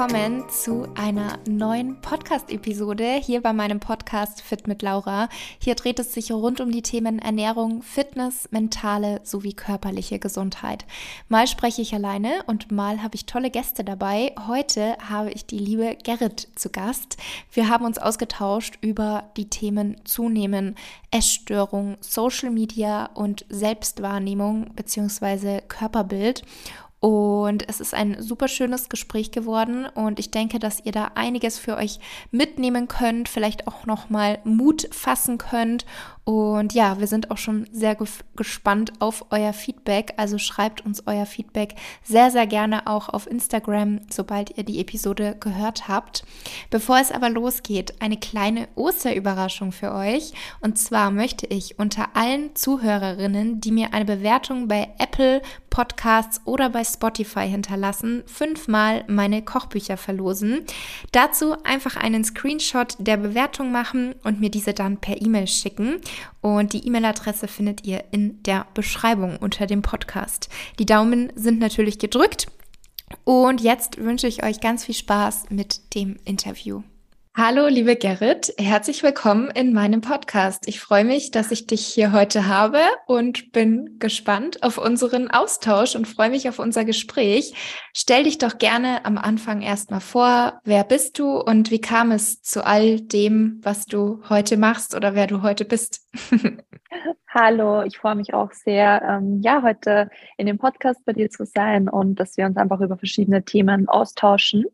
willkommen zu einer neuen Podcast-Episode hier bei meinem Podcast Fit mit Laura. Hier dreht es sich rund um die Themen Ernährung, Fitness, mentale sowie körperliche Gesundheit. Mal spreche ich alleine und mal habe ich tolle Gäste dabei. Heute habe ich die liebe Gerrit zu Gast. Wir haben uns ausgetauscht über die Themen Zunehmen, Essstörung, Social Media und Selbstwahrnehmung bzw. Körperbild. Und es ist ein super schönes Gespräch geworden. Und ich denke, dass ihr da einiges für euch mitnehmen könnt, vielleicht auch noch mal Mut fassen könnt und ja, wir sind auch schon sehr gespannt auf euer Feedback. Also schreibt uns euer Feedback sehr, sehr gerne auch auf Instagram, sobald ihr die Episode gehört habt. Bevor es aber losgeht, eine kleine Osterüberraschung für euch. Und zwar möchte ich unter allen Zuhörerinnen, die mir eine Bewertung bei Apple Podcasts oder bei Spotify hinterlassen, fünfmal meine Kochbücher verlosen. Dazu einfach einen Screenshot der Bewertung machen und mir diese dann per E-Mail schicken. Und die E-Mail-Adresse findet ihr in der Beschreibung unter dem Podcast. Die Daumen sind natürlich gedrückt. Und jetzt wünsche ich euch ganz viel Spaß mit dem Interview. Hallo, liebe Gerrit, herzlich willkommen in meinem Podcast. Ich freue mich, dass ich dich hier heute habe und bin gespannt auf unseren Austausch und freue mich auf unser Gespräch. Stell dich doch gerne am Anfang erstmal vor. Wer bist du und wie kam es zu all dem, was du heute machst oder wer du heute bist? Hallo, ich freue mich auch sehr, ähm, ja, heute in dem Podcast bei dir zu sein und dass wir uns einfach über verschiedene Themen austauschen.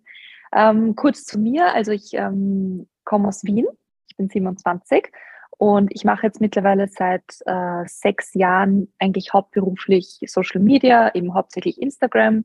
Ähm, kurz zu mir, also ich ähm, komme aus Wien, ich bin 27 und ich mache jetzt mittlerweile seit äh, sechs Jahren eigentlich hauptberuflich Social Media, eben hauptsächlich Instagram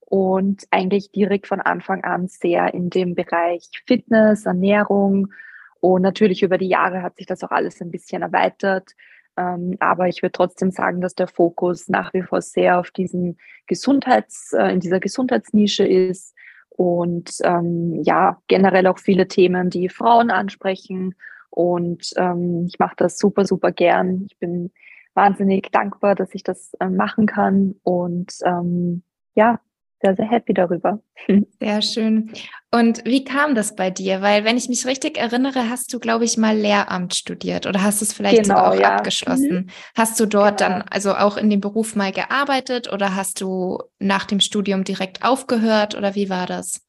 und eigentlich direkt von Anfang an sehr in dem Bereich Fitness, Ernährung und natürlich über die Jahre hat sich das auch alles ein bisschen erweitert. Ähm, aber ich würde trotzdem sagen, dass der Fokus nach wie vor sehr auf diesen Gesundheits, äh, in dieser Gesundheitsnische ist und ähm, ja, generell auch viele Themen, die Frauen ansprechen. Und ähm, ich mache das super, super gern. Ich bin wahnsinnig dankbar, dass ich das äh, machen kann. Und ähm, ja, sehr, sehr happy darüber. Sehr schön. Und wie kam das bei dir? Weil, wenn ich mich richtig erinnere, hast du, glaube ich, mal Lehramt studiert oder hast es vielleicht genau, sogar auch ja. abgeschlossen. Mhm. Hast du dort genau. dann also auch in dem Beruf mal gearbeitet oder hast du nach dem Studium direkt aufgehört oder wie war das?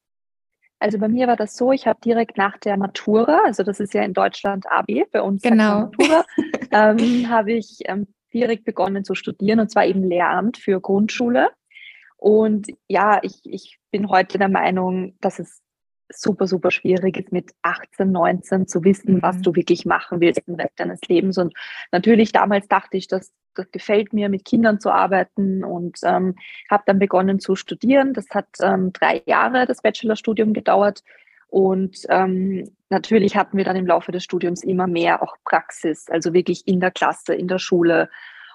Also bei mir war das so, ich habe direkt nach der Matura, also das ist ja in Deutschland AB, bei uns genau. Matura, ähm, habe ich ähm, direkt begonnen zu studieren und zwar eben Lehramt für Grundschule. Und ja, ich, ich bin heute der Meinung, dass es super, super schwierig ist, mit 18, 19 zu wissen, mhm. was du wirklich machen willst im Rest deines Lebens. Und natürlich damals dachte ich, dass das gefällt mir, mit Kindern zu arbeiten und ähm, habe dann begonnen zu studieren. Das hat ähm, drei Jahre das Bachelorstudium gedauert. Und ähm, natürlich hatten wir dann im Laufe des Studiums immer mehr auch Praxis, also wirklich in der Klasse, in der Schule.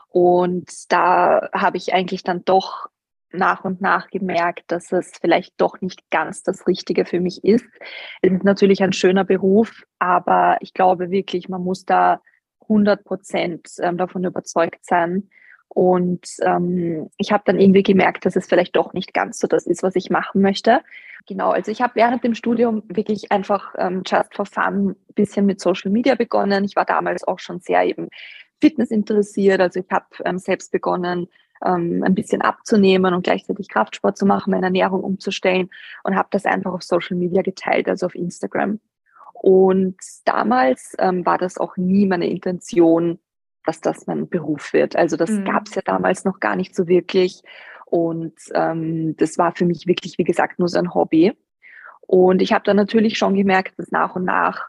Und da habe ich eigentlich dann doch nach und nach gemerkt, dass es vielleicht doch nicht ganz das Richtige für mich ist. Es ist natürlich ein schöner Beruf, aber ich glaube wirklich, man muss da 100 Prozent ähm, davon überzeugt sein. Und ähm, ich habe dann irgendwie gemerkt, dass es vielleicht doch nicht ganz so das ist, was ich machen möchte. Genau, also ich habe während dem Studium wirklich einfach ähm, just for fun ein bisschen mit Social Media begonnen. Ich war damals auch schon sehr eben Fitness interessiert. Also ich habe ähm, selbst begonnen, ähm, ein bisschen abzunehmen und gleichzeitig Kraftsport zu machen, meine Ernährung umzustellen und habe das einfach auf Social Media geteilt, also auf Instagram. Und damals ähm, war das auch nie meine Intention, dass das mein Beruf wird. Also das mhm. gab es ja damals noch gar nicht so wirklich. Und ähm, das war für mich wirklich, wie gesagt, nur so ein Hobby. Und ich habe dann natürlich schon gemerkt, dass nach und nach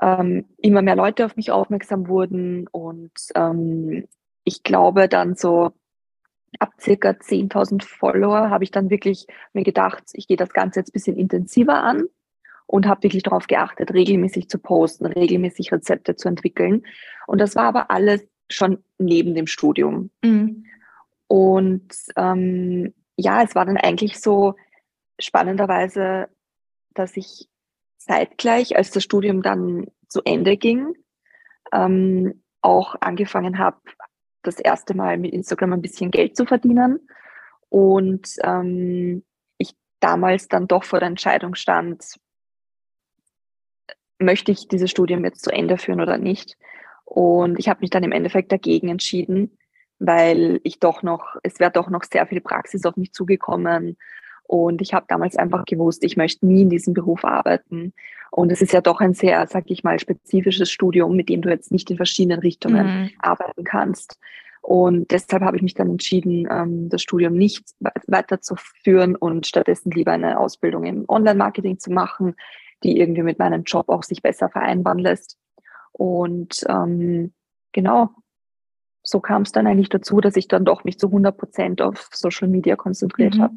ähm, immer mehr Leute auf mich aufmerksam wurden. Und ähm, ich glaube dann so ab circa 10.000 Follower habe ich dann wirklich mir gedacht, ich gehe das Ganze jetzt ein bisschen intensiver an und habe wirklich darauf geachtet, regelmäßig zu posten, regelmäßig Rezepte zu entwickeln. Und das war aber alles schon neben dem Studium. Mhm. Und ähm, ja, es war dann eigentlich so spannenderweise, dass ich zeitgleich, als das Studium dann zu Ende ging, ähm, auch angefangen habe, das erste Mal mit Instagram ein bisschen Geld zu verdienen. Und ähm, ich damals dann doch vor der Entscheidung stand, möchte ich dieses Studium jetzt zu Ende führen oder nicht. Und ich habe mich dann im Endeffekt dagegen entschieden, weil ich doch noch, es wäre doch noch sehr viel Praxis auf mich zugekommen. Und ich habe damals einfach gewusst, ich möchte nie in diesem Beruf arbeiten. Und es ist ja doch ein sehr, sag ich mal, spezifisches Studium, mit dem du jetzt nicht in verschiedenen Richtungen mhm. arbeiten kannst. Und deshalb habe ich mich dann entschieden, ähm, das Studium nicht weiterzuführen und stattdessen lieber eine Ausbildung im Online-Marketing zu machen, die irgendwie mit meinem Job auch sich besser vereinbaren lässt. Und ähm, genau, so kam es dann eigentlich dazu, dass ich dann doch mich zu 100 Prozent auf Social Media konzentriert mhm. habe.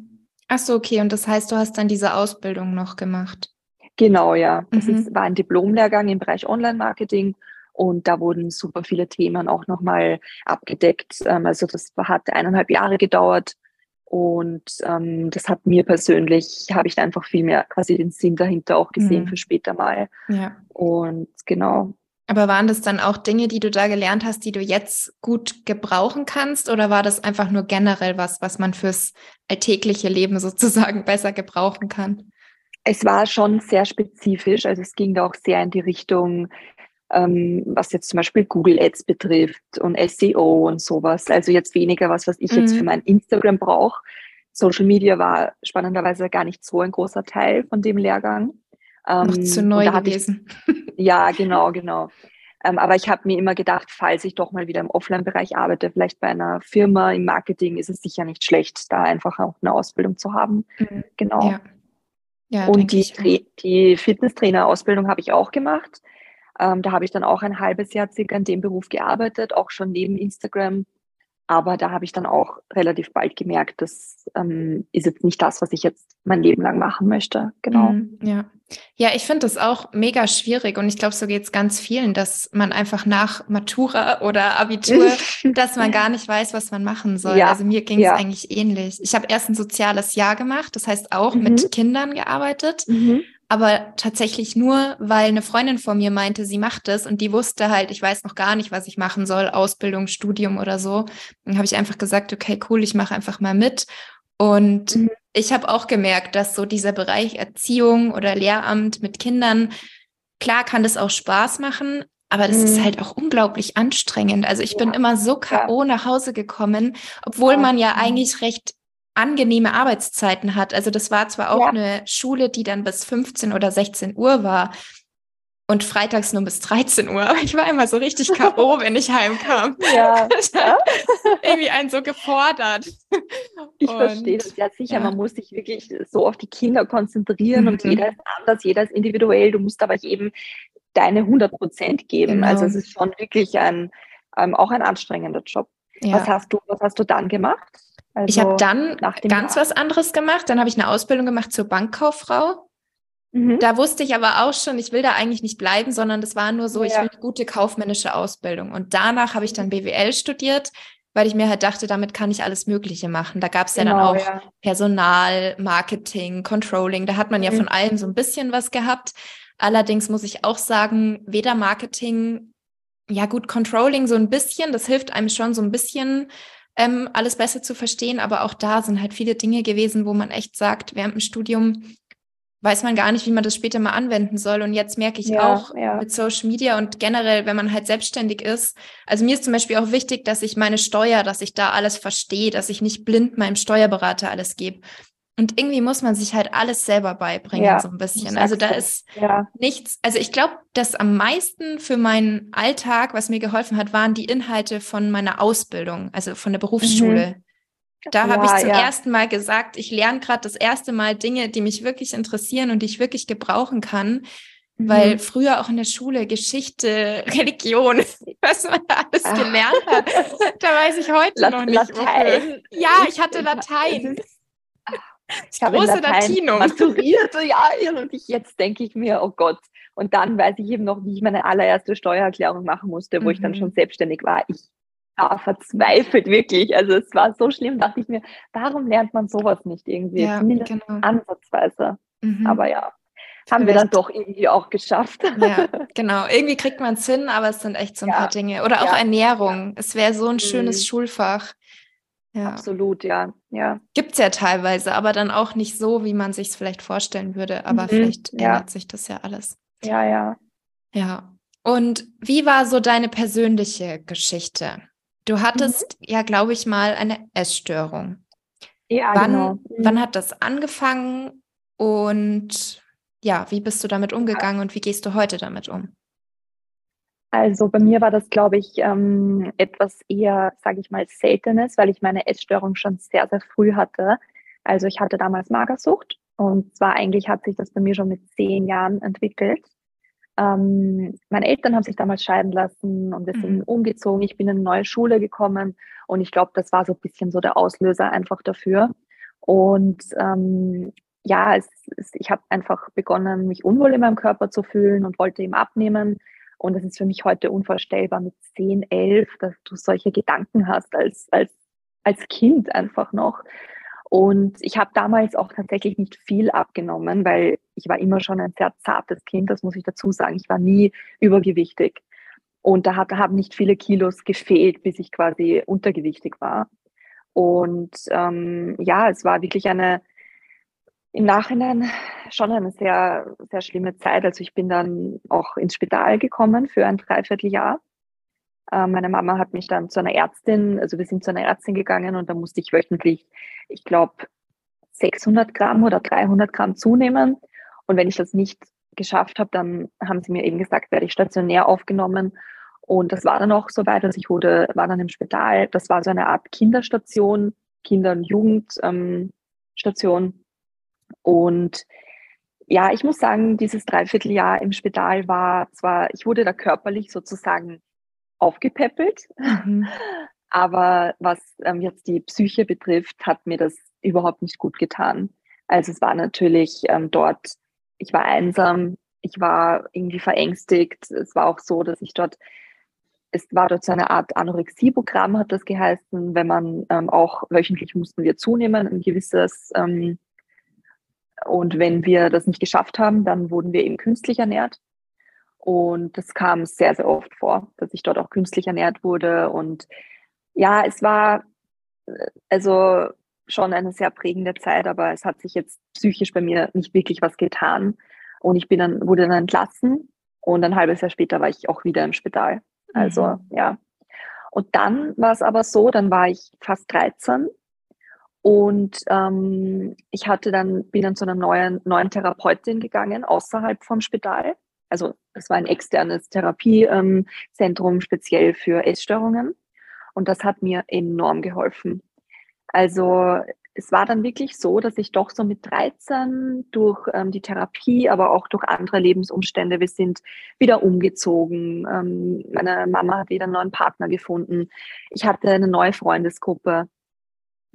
Ach so, okay. Und das heißt, du hast dann diese Ausbildung noch gemacht? Genau, ja. Das mhm. ist, war ein Diplomlehrgang im Bereich Online-Marketing und da wurden super viele Themen auch nochmal abgedeckt. Ähm, also das hat eineinhalb Jahre gedauert und ähm, das hat mir persönlich, habe ich einfach viel mehr quasi den Sinn dahinter auch gesehen mhm. für später mal. Ja. Und genau, aber waren das dann auch Dinge, die du da gelernt hast, die du jetzt gut gebrauchen kannst? Oder war das einfach nur generell was, was man fürs alltägliche Leben sozusagen besser gebrauchen kann? Es war schon sehr spezifisch. Also es ging da auch sehr in die Richtung, ähm, was jetzt zum Beispiel Google Ads betrifft und SEO und sowas. Also jetzt weniger was, was ich mhm. jetzt für mein Instagram brauche. Social Media war spannenderweise gar nicht so ein großer Teil von dem Lehrgang. Ähm, Noch zu neu gewesen. Ich, ja, genau, genau. Ähm, aber ich habe mir immer gedacht, falls ich doch mal wieder im Offline-Bereich arbeite, vielleicht bei einer Firma im Marketing, ist es sicher nicht schlecht, da einfach auch eine Ausbildung zu haben. Mhm. Genau. Ja. Ja, und die, die Fitnesstrainer-Ausbildung habe ich auch gemacht. Ähm, da habe ich dann auch ein halbes Jahr circa in dem Beruf gearbeitet, auch schon neben Instagram aber da habe ich dann auch relativ bald gemerkt, das ähm, ist jetzt nicht das, was ich jetzt mein Leben lang machen möchte. Genau. Mm, ja. Ja, ich finde das auch mega schwierig und ich glaube, so geht es ganz vielen, dass man einfach nach Matura oder Abitur, dass man gar nicht weiß, was man machen soll. Ja. Also mir ging es ja. eigentlich ähnlich. Ich habe erst ein soziales Jahr gemacht, das heißt auch mhm. mit Kindern gearbeitet. Mhm aber tatsächlich nur, weil eine Freundin von mir meinte, sie macht es und die wusste halt, ich weiß noch gar nicht, was ich machen soll, Ausbildung, Studium oder so. Dann habe ich einfach gesagt, okay, cool, ich mache einfach mal mit. Und mhm. ich habe auch gemerkt, dass so dieser Bereich Erziehung oder Lehramt mit Kindern, klar kann das auch Spaß machen, aber das mhm. ist halt auch unglaublich anstrengend. Also ich ja. bin immer so K.O. nach Hause gekommen, obwohl man ja eigentlich recht angenehme Arbeitszeiten hat. Also das war zwar auch ja. eine Schule, die dann bis 15 oder 16 Uhr war und freitags nur bis 13 Uhr, aber ich war immer so richtig K.O., wenn ich heimkam. Ja. irgendwie einen so gefordert. Ich und, verstehe das ja sicher. Ja. Man muss sich wirklich so auf die Kinder konzentrieren mhm. und jeder ist anders, jeder ist individuell. Du musst aber jedem deine 100 Prozent geben. Genau. Also es ist schon wirklich ein, ähm, auch ein anstrengender Job. Ja. Was hast du, was hast du dann gemacht? Also ich habe dann ganz Jahr. was anderes gemacht. Dann habe ich eine Ausbildung gemacht zur Bankkauffrau. Mhm. Da wusste ich aber auch schon, ich will da eigentlich nicht bleiben, sondern das war nur so, ja. ich will eine gute kaufmännische Ausbildung. Und danach habe ich dann BWL studiert, weil ich mir halt dachte, damit kann ich alles Mögliche machen. Da gab es ja genau, dann auch ja. Personal, Marketing, Controlling. Da hat man ja mhm. von allem so ein bisschen was gehabt. Allerdings muss ich auch sagen, weder Marketing, ja gut, Controlling so ein bisschen, das hilft einem schon so ein bisschen ähm, alles besser zu verstehen. Aber auch da sind halt viele Dinge gewesen, wo man echt sagt, während dem Studium weiß man gar nicht, wie man das später mal anwenden soll. Und jetzt merke ich ja, auch ja. mit Social Media und generell, wenn man halt selbstständig ist. Also mir ist zum Beispiel auch wichtig, dass ich meine Steuer, dass ich da alles verstehe, dass ich nicht blind meinem Steuerberater alles gebe. Und irgendwie muss man sich halt alles selber beibringen, ja, so ein bisschen. Also da ist ja. nichts, also ich glaube, das am meisten für meinen Alltag, was mir geholfen hat, waren die Inhalte von meiner Ausbildung, also von der Berufsschule. Mhm. Da ja, habe ich zum ersten Mal gesagt, ich lerne gerade das erste Mal Dinge, die mich wirklich interessieren und die ich wirklich gebrauchen kann. Mhm. Weil früher auch in der Schule Geschichte, Religion, was man da alles Ach. gelernt hat, da weiß ich heute Lat noch nicht. Latein. Ja, ich hatte Latein. Ich habe große Latinum. maturiert, ja, und ich, jetzt denke ich mir, oh Gott. Und dann weiß ich eben noch, wie ich meine allererste Steuererklärung machen musste, wo mhm. ich dann mhm. schon selbstständig war. Ich war verzweifelt, wirklich. Also es war so schlimm, dachte ich mir, warum lernt man sowas nicht irgendwie? Ja, Zumindest genau. ansatzweise. Mhm. Aber ja, haben wir dann doch irgendwie auch geschafft. Ja, genau. Irgendwie kriegt man es hin, aber es sind echt so ein ja. paar Dinge. Oder auch ja. Ernährung. Es wäre so ein schönes mhm. Schulfach. Absolut, ja. Ja. Gibt es ja teilweise, aber dann auch nicht so, wie man sich es vielleicht vorstellen würde. Aber mhm, vielleicht ja. ändert sich das ja alles. Ja, ja. Ja. Und wie war so deine persönliche Geschichte? Du hattest mhm. ja, glaube ich, mal eine Essstörung. Ja, wann, genau. Mhm. Wann hat das angefangen und ja, wie bist du damit umgegangen und wie gehst du heute damit um? Also bei mir war das, glaube ich, ähm, etwas eher, sage ich mal, Seltenes, weil ich meine Essstörung schon sehr, sehr früh hatte. Also ich hatte damals Magersucht und zwar eigentlich hat sich das bei mir schon mit zehn Jahren entwickelt. Ähm, meine Eltern haben sich damals scheiden lassen und wir sind mhm. umgezogen. Ich bin in eine neue Schule gekommen und ich glaube, das war so ein bisschen so der Auslöser einfach dafür. Und ähm, ja, es, es, ich habe einfach begonnen, mich unwohl in meinem Körper zu fühlen und wollte ihm abnehmen. Und es ist für mich heute unvorstellbar mit 10, 11, dass du solche Gedanken hast als, als, als Kind einfach noch. Und ich habe damals auch tatsächlich nicht viel abgenommen, weil ich war immer schon ein sehr zartes Kind, das muss ich dazu sagen. Ich war nie übergewichtig. Und da, hat, da haben nicht viele Kilos gefehlt, bis ich quasi untergewichtig war. Und ähm, ja, es war wirklich eine, im Nachhinein schon eine sehr, sehr schlimme Zeit. Also ich bin dann auch ins Spital gekommen für ein Dreivierteljahr äh, meine Mama hat mich dann zu einer Ärztin, also wir sind zu einer Ärztin gegangen und da musste ich wöchentlich, ich glaube, 600 Gramm oder 300 Gramm zunehmen. Und wenn ich das nicht geschafft habe, dann haben sie mir eben gesagt, werde ich stationär aufgenommen. Und das war dann auch so weit, dass ich wurde, war dann im Spital. Das war so eine Art Kinderstation, Kinder- und Jugendstation. Ähm, und ja, ich muss sagen, dieses Dreivierteljahr im Spital war zwar, ich wurde da körperlich sozusagen aufgepäppelt. Mhm. Aber was ähm, jetzt die Psyche betrifft, hat mir das überhaupt nicht gut getan. Also es war natürlich ähm, dort, ich war einsam, ich war irgendwie verängstigt. Es war auch so, dass ich dort, es war dort so eine Art Anorexieprogramm, hat das geheißen, wenn man ähm, auch wöchentlich mussten wir zunehmen, ein gewisses ähm, und wenn wir das nicht geschafft haben, dann wurden wir eben künstlich ernährt. Und das kam sehr, sehr oft vor, dass ich dort auch künstlich ernährt wurde. Und ja, es war äh, also schon eine sehr prägende Zeit, aber es hat sich jetzt psychisch bei mir nicht wirklich was getan. Und ich bin dann, wurde dann entlassen und ein halbes Jahr später war ich auch wieder im Spital. Also mhm. ja. Und dann war es aber so, dann war ich fast 13 und ähm, ich hatte dann, bin dann zu einer neuen, neuen Therapeutin gegangen, außerhalb vom Spital. Also es war ein externes Therapiezentrum speziell für Essstörungen. Und das hat mir enorm geholfen. Also es war dann wirklich so, dass ich doch so mit 13 durch ähm, die Therapie, aber auch durch andere Lebensumstände, wir sind wieder umgezogen. Ähm, meine Mama hat wieder einen neuen Partner gefunden. Ich hatte eine neue Freundesgruppe.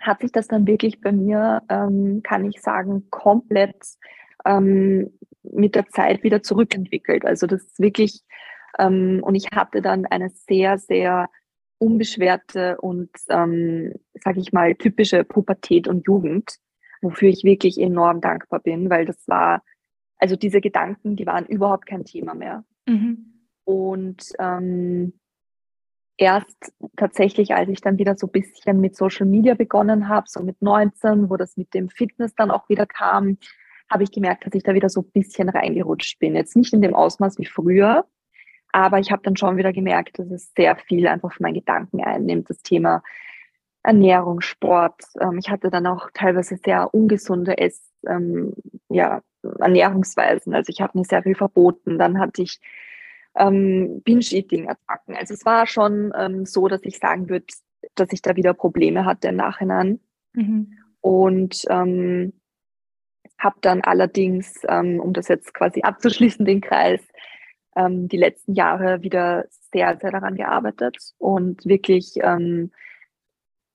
Hat sich das dann wirklich bei mir, ähm, kann ich sagen, komplett ähm, mit der Zeit wieder zurückentwickelt. Also das ist wirklich, ähm, und ich hatte dann eine sehr, sehr unbeschwerte und, ähm, sage ich mal, typische Pubertät und Jugend, wofür ich wirklich enorm dankbar bin, weil das war, also diese Gedanken, die waren überhaupt kein Thema mehr. Mhm. Und ähm, erst tatsächlich, als ich dann wieder so ein bisschen mit Social Media begonnen habe, so mit 19, wo das mit dem Fitness dann auch wieder kam, habe ich gemerkt, dass ich da wieder so ein bisschen reingerutscht bin. Jetzt nicht in dem Ausmaß wie früher, aber ich habe dann schon wieder gemerkt, dass es sehr viel einfach von meinen Gedanken einnimmt, das Thema Ernährung, Sport. Ähm, ich hatte dann auch teilweise sehr ungesunde Ess, ähm, ja, Ernährungsweisen. Also ich habe mir sehr viel verboten. Dann hatte ich ähm, Binge-Eating-Attacken. Also es war schon ähm, so, dass ich sagen würde, dass ich da wieder Probleme hatte im Nachhinein. Mhm. Und ähm, habe dann allerdings, ähm, um das jetzt quasi abzuschließen, den Kreis, ähm, die letzten Jahre wieder sehr, sehr daran gearbeitet und wirklich ähm,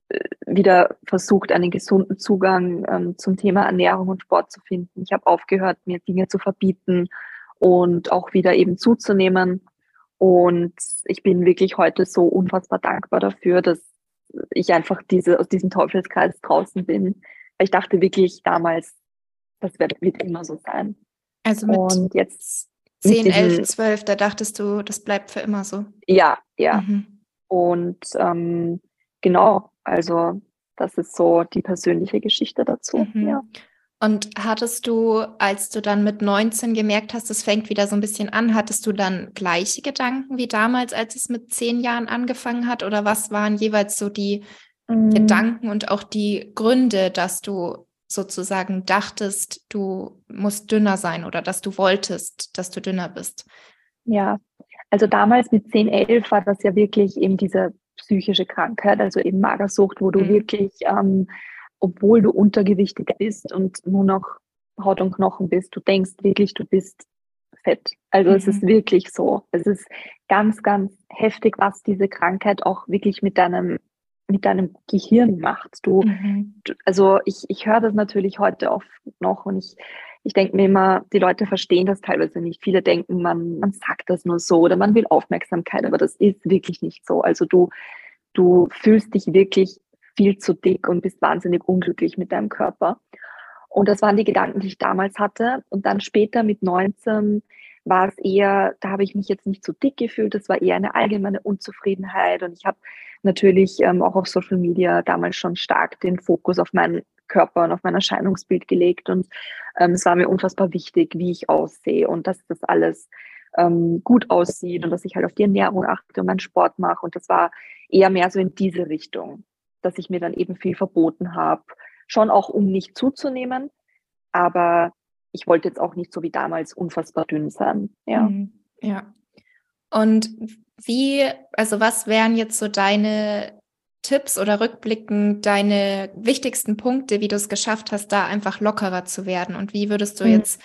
äh, wieder versucht, einen gesunden Zugang ähm, zum Thema Ernährung und Sport zu finden. Ich habe aufgehört, mir Dinge zu verbieten und auch wieder eben zuzunehmen. Und ich bin wirklich heute so unfassbar dankbar dafür, dass ich einfach diese, aus diesem Teufelskreis draußen bin. Ich dachte wirklich damals, das wird, wird immer so sein. Also mit und jetzt 10, mit 11, 12, da dachtest du, das bleibt für immer so. Ja, ja. Mhm. Und ähm, genau, also das ist so die persönliche Geschichte dazu. Mhm. Ja. Und hattest du, als du dann mit 19 gemerkt hast, es fängt wieder so ein bisschen an, hattest du dann gleiche Gedanken wie damals, als es mit zehn Jahren angefangen hat? Oder was waren jeweils so die mhm. Gedanken und auch die Gründe, dass du sozusagen dachtest, du musst dünner sein oder dass du wolltest, dass du dünner bist? Ja, also damals mit 10, 11 war das ja wirklich eben diese psychische Krankheit, also eben Magersucht, wo du mhm. wirklich ähm, obwohl du untergewichtig bist und nur noch Haut und Knochen bist, du denkst wirklich, du bist fett. Also mhm. es ist mhm. wirklich so. Es ist ganz, ganz heftig, was diese Krankheit auch wirklich mit deinem mit deinem Gehirn macht. Du, mhm. du also ich, ich höre das natürlich heute oft noch und ich, ich denke mir immer, die Leute verstehen das teilweise nicht. Viele denken, man, man sagt das nur so oder man will Aufmerksamkeit, aber das ist wirklich nicht so. Also du, du fühlst dich wirklich viel zu dick und bist wahnsinnig unglücklich mit deinem Körper. Und das waren die Gedanken, die ich damals hatte. Und dann später mit 19 war es eher, da habe ich mich jetzt nicht so dick gefühlt, das war eher eine allgemeine Unzufriedenheit. Und ich habe natürlich ähm, auch auf Social Media damals schon stark den Fokus auf meinen Körper und auf mein Erscheinungsbild gelegt. Und ähm, es war mir unfassbar wichtig, wie ich aussehe und dass das alles ähm, gut aussieht und dass ich halt auf die Ernährung achte und meinen Sport mache. Und das war eher mehr so in diese Richtung dass ich mir dann eben viel verboten habe. Schon auch, um nicht zuzunehmen, aber ich wollte jetzt auch nicht so wie damals unfassbar dünn sein. Ja. Mhm. Ja. Und wie, also was wären jetzt so deine Tipps oder rückblickend deine wichtigsten Punkte, wie du es geschafft hast, da einfach lockerer zu werden? Und wie würdest du mhm. jetzt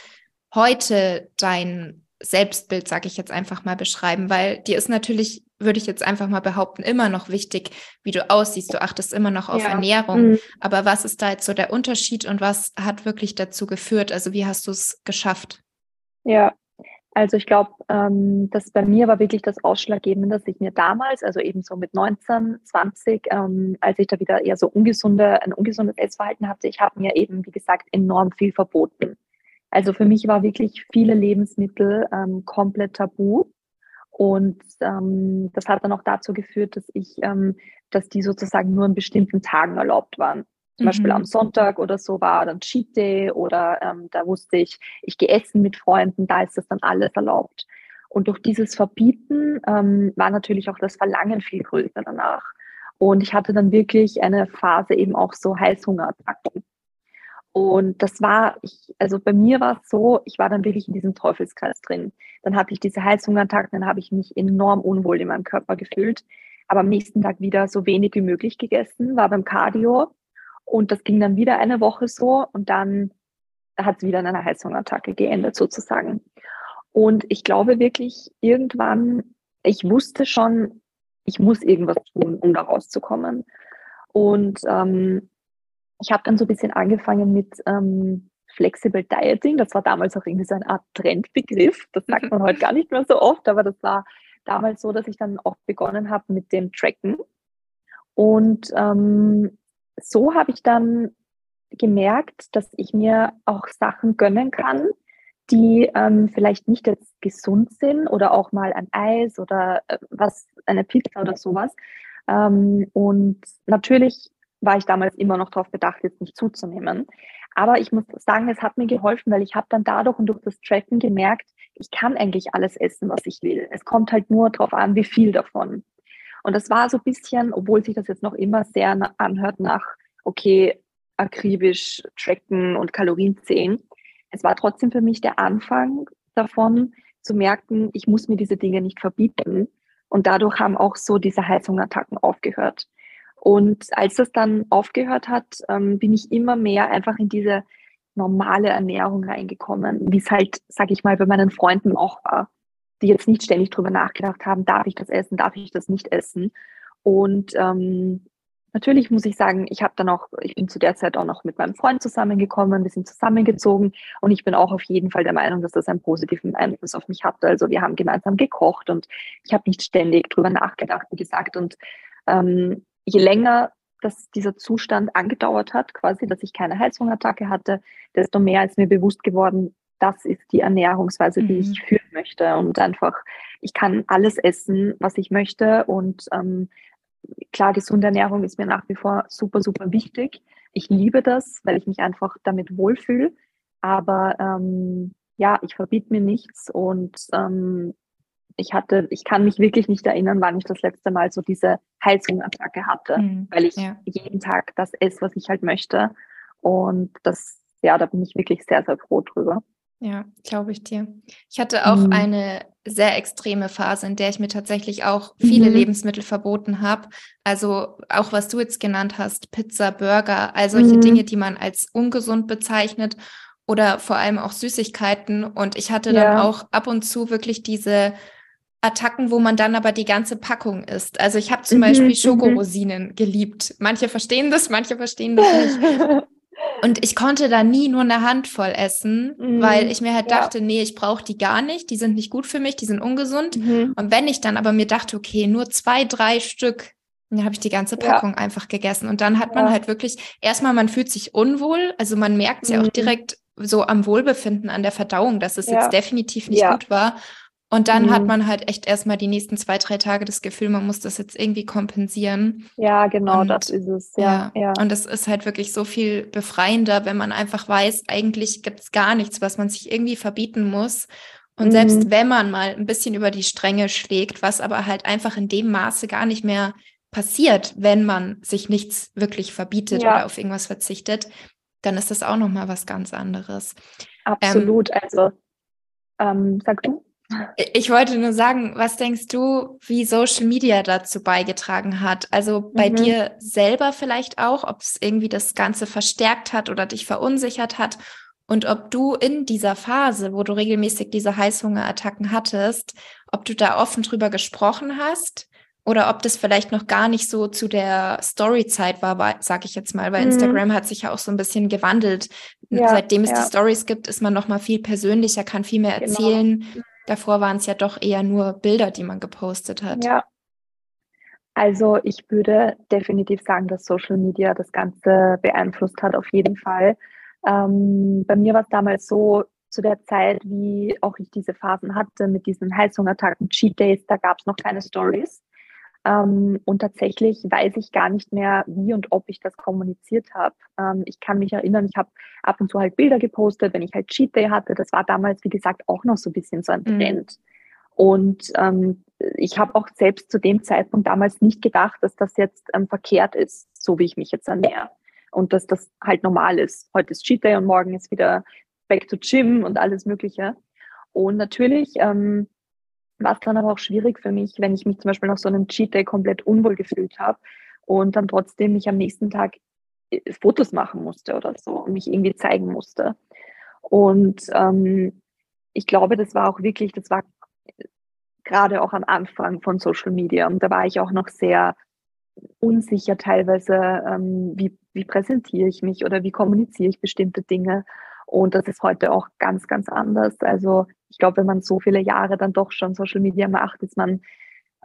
heute dein Selbstbild, sage ich jetzt einfach mal, beschreiben? Weil dir ist natürlich würde ich jetzt einfach mal behaupten, immer noch wichtig, wie du aussiehst. Du achtest immer noch auf ja. Ernährung. Mhm. Aber was ist da jetzt so der Unterschied und was hat wirklich dazu geführt? Also wie hast du es geschafft? Ja, also ich glaube, ähm, das bei mir war wirklich das Ausschlaggebende, dass ich mir damals, also eben so mit 19, 20, ähm, als ich da wieder eher so ungesunde, ein ungesundes Essverhalten hatte, ich habe mir eben, wie gesagt, enorm viel verboten. Also für mich war wirklich viele Lebensmittel ähm, komplett tabu. Und ähm, das hat dann auch dazu geführt, dass ich, ähm, dass die sozusagen nur an bestimmten Tagen erlaubt waren. Zum mhm. Beispiel am Sonntag oder so war dann Cheat Day oder ähm, da wusste ich, ich gehe essen mit Freunden, da ist das dann alles erlaubt. Und durch dieses Verbieten ähm, war natürlich auch das Verlangen viel größer danach. Und ich hatte dann wirklich eine Phase eben auch so Heißhungerattacken. Und das war, ich, also bei mir war es so, ich war dann wirklich in diesem Teufelskreis drin. Dann hatte ich diese Heißhungerattacken, dann habe ich mich enorm unwohl in meinem Körper gefühlt, aber am nächsten Tag wieder so wenig wie möglich gegessen, war beim Cardio und das ging dann wieder eine Woche so und dann hat es wieder in einer Heißhungerattacke geendet sozusagen. Und ich glaube wirklich, irgendwann, ich wusste schon, ich muss irgendwas tun, um da rauszukommen. Und ähm, ich habe dann so ein bisschen angefangen mit ähm, Flexible Dieting. Das war damals auch irgendwie so eine Art Trendbegriff. Das sagt mhm. man heute gar nicht mehr so oft, aber das war damals so, dass ich dann auch begonnen habe mit dem Tracken. Und ähm, so habe ich dann gemerkt, dass ich mir auch Sachen gönnen kann, die ähm, vielleicht nicht jetzt gesund sind oder auch mal ein Eis oder äh, was, eine Pizza oder sowas. Ähm, und natürlich war ich damals immer noch darauf bedacht, jetzt nicht zuzunehmen. Aber ich muss sagen, es hat mir geholfen, weil ich habe dann dadurch und durch das Tracken gemerkt, ich kann eigentlich alles essen, was ich will. Es kommt halt nur darauf an, wie viel davon. Und das war so ein bisschen, obwohl sich das jetzt noch immer sehr anhört nach, okay, akribisch tracken und Kalorien zählen. Es war trotzdem für mich der Anfang davon, zu merken, ich muss mir diese Dinge nicht verbieten. Und dadurch haben auch so diese Heißhungerattacken aufgehört. Und als das dann aufgehört hat, ähm, bin ich immer mehr einfach in diese normale Ernährung reingekommen, wie es halt, sag ich mal, bei meinen Freunden auch war, die jetzt nicht ständig drüber nachgedacht haben, darf ich das essen, darf ich das nicht essen. Und ähm, natürlich muss ich sagen, ich habe dann auch, ich bin zu der Zeit auch noch mit meinem Freund zusammengekommen, wir sind zusammengezogen und ich bin auch auf jeden Fall der Meinung, dass das einen positiven Einfluss auf mich hatte. Also wir haben gemeinsam gekocht und ich habe nicht ständig drüber nachgedacht, wie gesagt. Und ähm, je länger dass dieser Zustand angedauert hat, quasi, dass ich keine Heizhungerattacke hatte, desto mehr ist mir bewusst geworden, das ist die Ernährungsweise, die mhm. ich führen möchte. Und einfach, ich kann alles essen, was ich möchte. Und ähm, klar, gesunde Ernährung ist mir nach wie vor super, super wichtig. Ich liebe das, weil ich mich einfach damit wohlfühle. Aber ähm, ja, ich verbiete mir nichts und ähm, ich hatte, ich kann mich wirklich nicht erinnern, wann ich das letzte Mal so diese Heißhungerattacke hatte, mhm. weil ich ja. jeden Tag das esse, was ich halt möchte. Und das, ja, da bin ich wirklich sehr, sehr froh drüber. Ja, glaube ich dir. Ich hatte auch mhm. eine sehr extreme Phase, in der ich mir tatsächlich auch viele mhm. Lebensmittel verboten habe. Also auch was du jetzt genannt hast, Pizza, Burger, all solche mhm. Dinge, die man als ungesund bezeichnet oder vor allem auch Süßigkeiten. Und ich hatte ja. dann auch ab und zu wirklich diese Attacken, wo man dann aber die ganze Packung isst. Also ich habe zum mhm, Beispiel mhm. Schokorosinen geliebt. Manche verstehen das, manche verstehen das nicht. Und ich konnte da nie nur eine Handvoll essen, mhm, weil ich mir halt ja. dachte, nee, ich brauche die gar nicht, die sind nicht gut für mich, die sind ungesund. Mhm. Und wenn ich dann aber mir dachte, okay, nur zwei, drei Stück, dann habe ich die ganze Packung ja. einfach gegessen. Und dann hat man halt wirklich, erstmal, man fühlt sich unwohl, also man merkt es ja auch mhm. direkt so am Wohlbefinden, an der Verdauung, dass es jetzt definitiv nicht gut war. Und dann mhm. hat man halt echt erstmal die nächsten zwei, drei Tage das Gefühl, man muss das jetzt irgendwie kompensieren. Ja, genau, und, das ist es. Ja, ja, ja. Und es ist halt wirklich so viel befreiender, wenn man einfach weiß, eigentlich gibt es gar nichts, was man sich irgendwie verbieten muss. Und mhm. selbst wenn man mal ein bisschen über die Stränge schlägt, was aber halt einfach in dem Maße gar nicht mehr passiert, wenn man sich nichts wirklich verbietet ja. oder auf irgendwas verzichtet, dann ist das auch nochmal was ganz anderes. Absolut. Ähm, also, ähm, sag du. Ich wollte nur sagen, was denkst du, wie Social Media dazu beigetragen hat? Also bei mhm. dir selber vielleicht auch, ob es irgendwie das Ganze verstärkt hat oder dich verunsichert hat und ob du in dieser Phase, wo du regelmäßig diese Heißhungerattacken hattest, ob du da offen drüber gesprochen hast oder ob das vielleicht noch gar nicht so zu der Storyzeit war, sag ich jetzt mal, weil mhm. Instagram hat sich ja auch so ein bisschen gewandelt. Ja, Seitdem es ja. die Stories gibt, ist man noch mal viel persönlicher, kann viel mehr genau. erzählen. Genau. Davor waren es ja doch eher nur Bilder, die man gepostet hat. Ja. Also ich würde definitiv sagen, dass Social Media das Ganze beeinflusst hat, auf jeden Fall. Ähm, bei mir war es damals so, zu der Zeit, wie auch ich diese Phasen hatte mit diesen Heißhungerattacken, Cheat Days, da gab es noch keine Stories. Ähm, und tatsächlich weiß ich gar nicht mehr, wie und ob ich das kommuniziert habe. Ähm, ich kann mich erinnern, ich habe ab und zu halt Bilder gepostet, wenn ich halt Cheat Day hatte. Das war damals, wie gesagt, auch noch so ein bisschen so ein mhm. Trend. Mhm. Und ähm, ich habe auch selbst zu dem Zeitpunkt damals nicht gedacht, dass das jetzt ähm, verkehrt ist, so wie ich mich jetzt ernähre. Und dass das halt normal ist. Heute ist Cheat Day und morgen ist wieder Back to Gym und alles Mögliche. Und natürlich ähm, war es dann aber auch schwierig für mich, wenn ich mich zum Beispiel nach so einem Cheat Day komplett unwohl gefühlt habe und dann trotzdem mich am nächsten Tag äh, Fotos machen musste oder so und mich irgendwie zeigen musste. Und ähm, ich glaube, das war auch wirklich, das war gerade auch am Anfang von Social Media und da war ich auch noch sehr unsicher teilweise, ähm, wie, wie präsentiere ich mich oder wie kommuniziere ich bestimmte Dinge. Und das ist heute auch ganz, ganz anders. Also ich glaube, wenn man so viele Jahre dann doch schon Social Media macht, ist man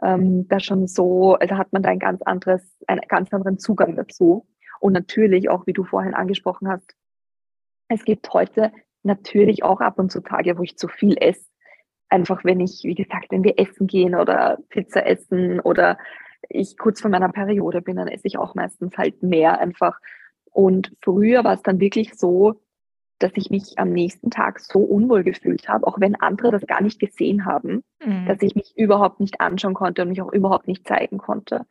ähm, da schon so, also hat man da ein ganz anderes, einen ganz anderen Zugang dazu. Und natürlich auch, wie du vorhin angesprochen hast, es gibt heute natürlich auch ab und zu Tage, wo ich zu viel esse. Einfach wenn ich, wie gesagt, wenn wir essen gehen oder Pizza essen oder ich kurz vor meiner Periode bin, dann esse ich auch meistens halt mehr einfach. Und früher war es dann wirklich so, dass ich mich am nächsten Tag so unwohl gefühlt habe, auch wenn andere das gar nicht gesehen haben, mhm. dass ich mich überhaupt nicht anschauen konnte und mich auch überhaupt nicht zeigen konnte.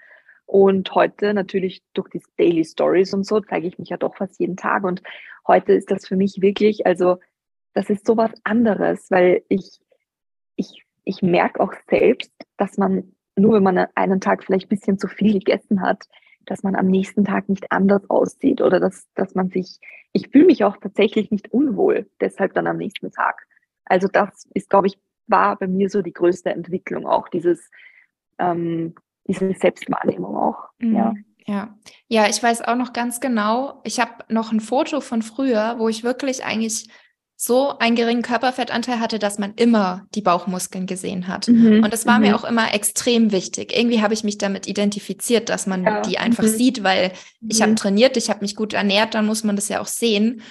Und heute natürlich durch die Daily Stories und so zeige ich mich ja doch fast jeden Tag. Und heute ist das für mich wirklich, also das ist so was anderes, weil ich, ich, ich merke auch selbst, dass man, nur wenn man einen Tag vielleicht ein bisschen zu viel gegessen hat, dass man am nächsten Tag nicht anders aussieht oder dass, dass man sich, ich fühle mich auch tatsächlich nicht unwohl, deshalb dann am nächsten Tag. Also das ist, glaube ich, war bei mir so die größte Entwicklung auch, dieses, ähm, diese Selbstwahrnehmung auch. Mhm. Ja. Ja, ja, ich weiß auch noch ganz genau. Ich habe noch ein Foto von früher, wo ich wirklich eigentlich so einen geringen Körperfettanteil hatte, dass man immer die Bauchmuskeln gesehen hat. Mhm. Und das war mhm. mir auch immer extrem wichtig. Irgendwie habe ich mich damit identifiziert, dass man ja. die einfach mhm. sieht, weil ich habe mhm. trainiert, ich habe mich gut ernährt, dann muss man das ja auch sehen.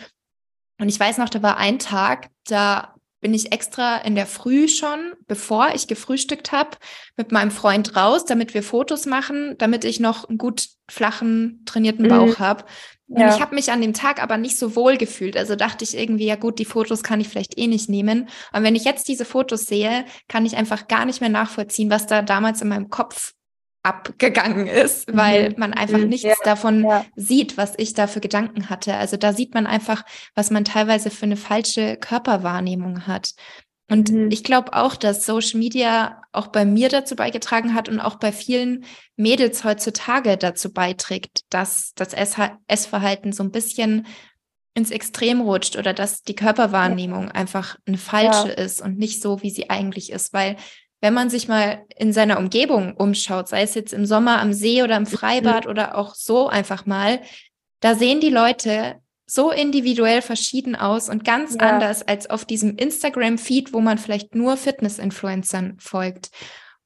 Und ich weiß noch, da war ein Tag, da bin ich extra in der Früh schon, bevor ich gefrühstückt habe, mit meinem Freund raus, damit wir Fotos machen, damit ich noch einen gut flachen, trainierten Bauch mhm. habe. Und ja. ich habe mich an dem Tag aber nicht so wohl gefühlt. Also dachte ich irgendwie, ja gut, die Fotos kann ich vielleicht eh nicht nehmen. Und wenn ich jetzt diese Fotos sehe, kann ich einfach gar nicht mehr nachvollziehen, was da damals in meinem Kopf abgegangen ist, weil mhm. man einfach mhm. nichts ja. davon ja. sieht, was ich da für Gedanken hatte. Also da sieht man einfach, was man teilweise für eine falsche Körperwahrnehmung hat. Und mhm. ich glaube auch, dass Social Media auch bei mir dazu beigetragen hat und auch bei vielen Mädels heutzutage dazu beiträgt, dass das Essverhalten so ein bisschen ins Extrem rutscht oder dass die Körperwahrnehmung ja. einfach eine falsche ja. ist und nicht so, wie sie eigentlich ist. Weil wenn man sich mal in seiner Umgebung umschaut, sei es jetzt im Sommer am See oder im Freibad mhm. oder auch so einfach mal, da sehen die Leute so individuell verschieden aus und ganz ja. anders als auf diesem Instagram-Feed, wo man vielleicht nur Fitness-Influencern folgt.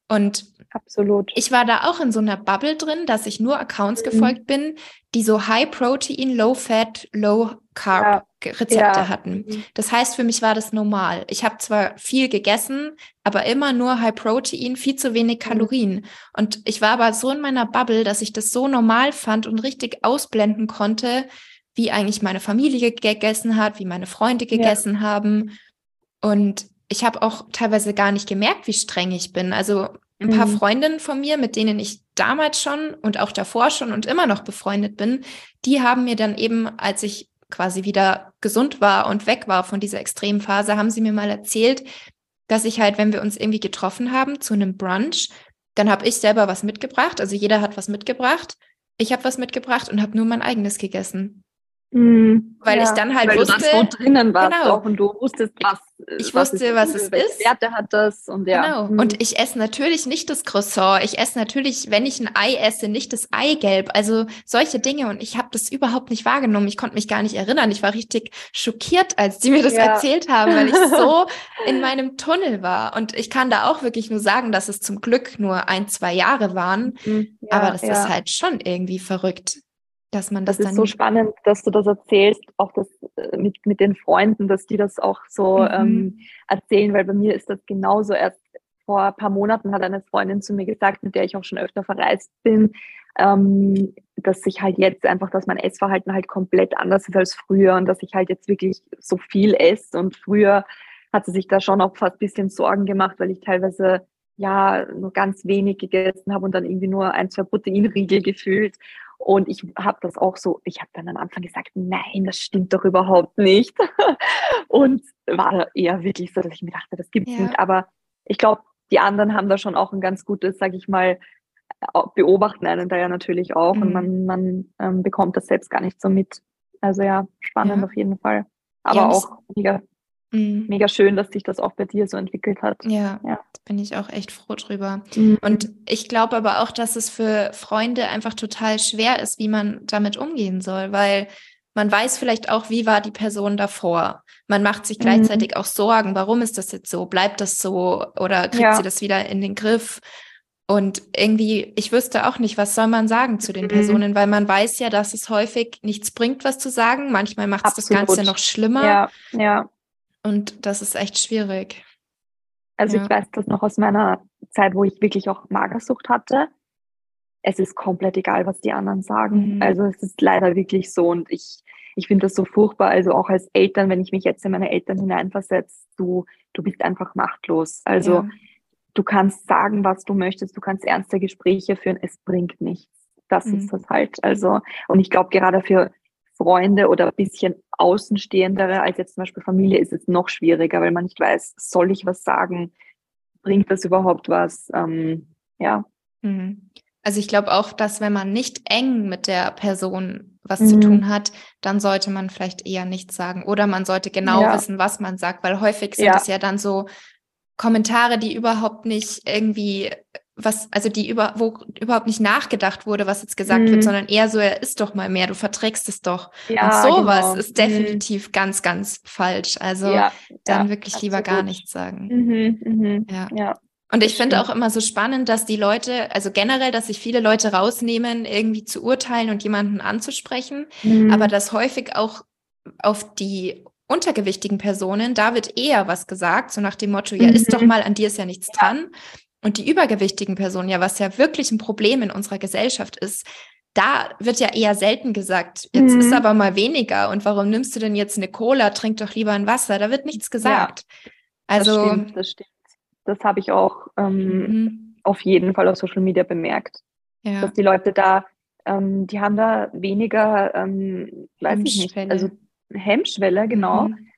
Und Absolut. Ich war da auch in so einer Bubble drin, dass ich nur Accounts mhm. gefolgt bin, die so High Protein, Low Fat, Low Carb ja. Rezepte ja. hatten. Mhm. Das heißt, für mich war das normal. Ich habe zwar viel gegessen, aber immer nur High Protein, viel zu wenig mhm. Kalorien. Mhm. Und ich war aber so in meiner Bubble, dass ich das so normal fand und richtig ausblenden konnte, wie eigentlich meine Familie gegessen hat, wie meine Freunde gegessen ja. haben. Und ich habe auch teilweise gar nicht gemerkt, wie streng ich bin. Also ein paar mhm. Freundinnen von mir, mit denen ich damals schon und auch davor schon und immer noch befreundet bin, die haben mir dann eben, als ich quasi wieder gesund war und weg war von dieser Extremphase, haben sie mir mal erzählt, dass ich halt, wenn wir uns irgendwie getroffen haben zu einem Brunch, dann habe ich selber was mitgebracht. Also jeder hat was mitgebracht. Ich habe was mitgebracht und habe nur mein eigenes gegessen. Mhm, weil ja, ich dann halt weil wusste, du so drinnen warst genau, und du wusstest, was ich was wusste, was es ist. Werte hat das und ja. Genau. Mhm. Und ich esse natürlich nicht das Croissant. Ich esse natürlich, wenn ich ein Ei esse, nicht das Eigelb. Also solche Dinge. Und ich habe das überhaupt nicht wahrgenommen. Ich konnte mich gar nicht erinnern. Ich war richtig schockiert, als die mir das ja. erzählt haben, weil ich so in meinem Tunnel war. Und ich kann da auch wirklich nur sagen, dass es zum Glück nur ein, zwei Jahre waren. Mhm. Ja, Aber das ist halt schon irgendwie verrückt dass man das, das ist so spannend, dass du das erzählst, auch das äh, mit, mit den Freunden, dass die das auch so mhm. ähm, erzählen, weil bei mir ist das genauso. Erst vor ein paar Monaten hat eine Freundin zu mir gesagt, mit der ich auch schon öfter verreist bin, ähm, dass sich halt jetzt einfach, dass mein Essverhalten halt komplett anders ist als früher und dass ich halt jetzt wirklich so viel esse und früher hat sie sich da schon auch fast ein bisschen Sorgen gemacht, weil ich teilweise ja nur ganz wenig gegessen habe und dann irgendwie nur ein, zwei Proteinriegel gefühlt. Und ich habe das auch so, ich habe dann am Anfang gesagt, nein, das stimmt doch überhaupt nicht. und war eher wirklich so, dass ich mir dachte, das gibt's ja. nicht. Aber ich glaube, die anderen haben da schon auch ein ganz gutes, sage ich mal, beobachten einen da ja natürlich auch. Mhm. Und man, man ähm, bekommt das selbst gar nicht so mit. Also ja, spannend ja. auf jeden Fall. Aber ja, auch mega Mhm. Mega schön, dass sich das auch bei dir so entwickelt hat. Ja, ja. bin ich auch echt froh drüber. Mhm. Und ich glaube aber auch, dass es für Freunde einfach total schwer ist, wie man damit umgehen soll, weil man weiß vielleicht auch, wie war die Person davor. Man macht sich gleichzeitig mhm. auch Sorgen, warum ist das jetzt so? Bleibt das so oder kriegt ja. sie das wieder in den Griff? Und irgendwie, ich wüsste auch nicht, was soll man sagen zu den mhm. Personen, weil man weiß ja, dass es häufig nichts bringt, was zu sagen. Manchmal macht es das Ganze noch schlimmer. Ja, ja. Und das ist echt schwierig. Also ja. ich weiß das noch aus meiner Zeit, wo ich wirklich auch Magersucht hatte. Es ist komplett egal, was die anderen sagen. Mhm. Also es ist leider wirklich so und ich, ich finde das so furchtbar. Also auch als Eltern, wenn ich mich jetzt in meine Eltern hineinversetze, du, du bist einfach machtlos. Also ja. du kannst sagen, was du möchtest, du kannst ernste Gespräche führen, es bringt nichts. Das mhm. ist das halt. Also, und ich glaube gerade für Freunde oder ein bisschen Außenstehendere als jetzt zum Beispiel Familie ist es noch schwieriger, weil man nicht weiß, soll ich was sagen? Bringt das überhaupt was? Ähm, ja. Mhm. Also ich glaube auch, dass wenn man nicht eng mit der Person was mhm. zu tun hat, dann sollte man vielleicht eher nichts sagen. Oder man sollte genau ja. wissen, was man sagt, weil häufig sind es ja. ja dann so Kommentare, die überhaupt nicht irgendwie was, also die über, wo überhaupt nicht nachgedacht wurde, was jetzt gesagt mhm. wird, sondern eher so, er ist doch mal mehr, du verträgst es doch. Ja, und sowas genau. ist mhm. definitiv mhm. ganz, ganz falsch. Also ja, dann ja, wirklich lieber gar nichts sagen. Mhm, mhm. ja. ja. Und ich finde auch immer so spannend, dass die Leute, also generell, dass sich viele Leute rausnehmen, irgendwie zu urteilen und jemanden anzusprechen, mhm. aber dass häufig auch auf die untergewichtigen Personen, da wird eher was gesagt, so nach dem Motto, ja, ist doch mal, an dir ist ja nichts dran. Und die übergewichtigen Personen, ja, was ja wirklich ein Problem in unserer Gesellschaft ist, da wird ja eher selten gesagt, jetzt mhm. ist aber mal weniger und warum nimmst du denn jetzt eine Cola, trink doch lieber ein Wasser, da wird nichts gesagt. Ja, also, das stimmt, das stimmt. Das habe ich auch ähm, mhm. auf jeden Fall auf Social Media bemerkt, ja. dass die Leute da, ähm, die haben da weniger, ähm, weiß ich nicht, also Hemmschwelle, genau, mhm.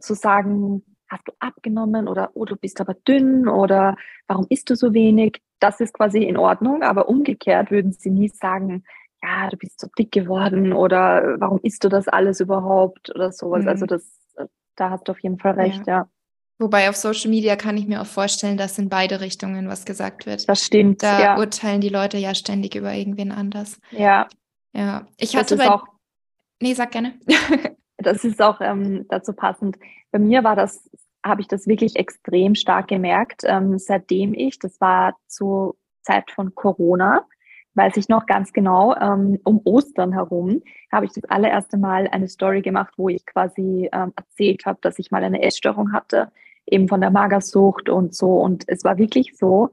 zu sagen, hast du abgenommen oder oh, du bist aber dünn oder warum isst du so wenig? Das ist quasi in Ordnung, aber umgekehrt würden sie nie sagen, ja, du bist so dick geworden oder warum isst du das alles überhaupt oder sowas. Also mhm. Also das, da hast du auf jeden Fall recht, ja. ja. Wobei auf Social Media kann ich mir auch vorstellen, dass in beide Richtungen was gesagt wird. Das stimmt. Da ja. urteilen die Leute ja ständig über irgendwen anders. Ja. Ja. Ich hatte bei. Auch, nee, sag gerne. das ist auch ähm, dazu passend. Bei mir war das, habe ich das wirklich extrem stark gemerkt, ähm, seitdem ich, das war zur Zeit von Corona, weiß ich noch ganz genau, ähm, um Ostern herum habe ich das allererste Mal eine Story gemacht, wo ich quasi ähm, erzählt habe, dass ich mal eine Essstörung hatte, eben von der Magersucht und so. Und es war wirklich so,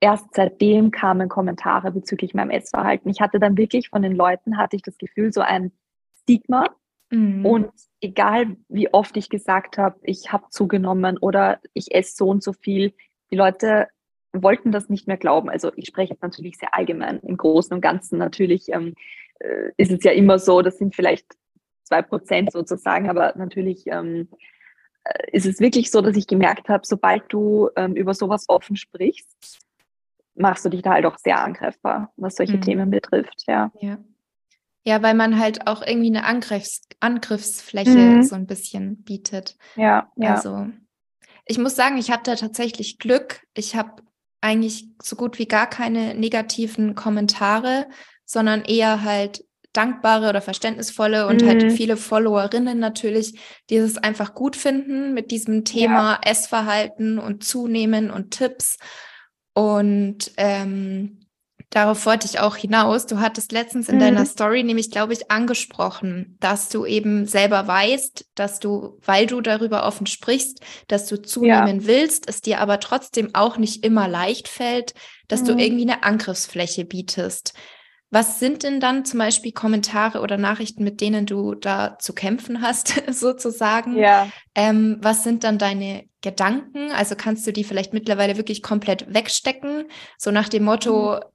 erst seitdem kamen Kommentare bezüglich meinem Essverhalten. Ich hatte dann wirklich von den Leuten, hatte ich das Gefühl, so ein Stigma. Mhm. Und egal wie oft ich gesagt habe, ich habe zugenommen oder ich esse so und so viel, die Leute wollten das nicht mehr glauben. Also ich spreche jetzt natürlich sehr allgemein. Im Großen und Ganzen natürlich ähm, äh, ist es ja immer so, das sind vielleicht zwei Prozent sozusagen, aber natürlich ähm, äh, ist es wirklich so, dass ich gemerkt habe, sobald du ähm, über sowas offen sprichst, machst du dich da halt auch sehr angreifbar, was solche mhm. Themen betrifft, ja. ja. Ja, weil man halt auch irgendwie eine Angriffs Angriffsfläche mhm. so ein bisschen bietet. Ja, ja. Also, ich muss sagen, ich habe da tatsächlich Glück. Ich habe eigentlich so gut wie gar keine negativen Kommentare, sondern eher halt dankbare oder verständnisvolle und halt mhm. halt viele Followerinnen natürlich, die es einfach gut finden mit diesem Thema ja. Essverhalten und Zunehmen und Tipps. Und ähm, Darauf wollte ich auch hinaus. Du hattest letztens in mhm. deiner Story nämlich, glaube ich, angesprochen, dass du eben selber weißt, dass du, weil du darüber offen sprichst, dass du zunehmen ja. willst, es dir aber trotzdem auch nicht immer leicht fällt, dass mhm. du irgendwie eine Angriffsfläche bietest. Was sind denn dann zum Beispiel Kommentare oder Nachrichten, mit denen du da zu kämpfen hast, sozusagen? Ja. Ähm, was sind dann deine Gedanken? Also kannst du die vielleicht mittlerweile wirklich komplett wegstecken? So nach dem Motto, mhm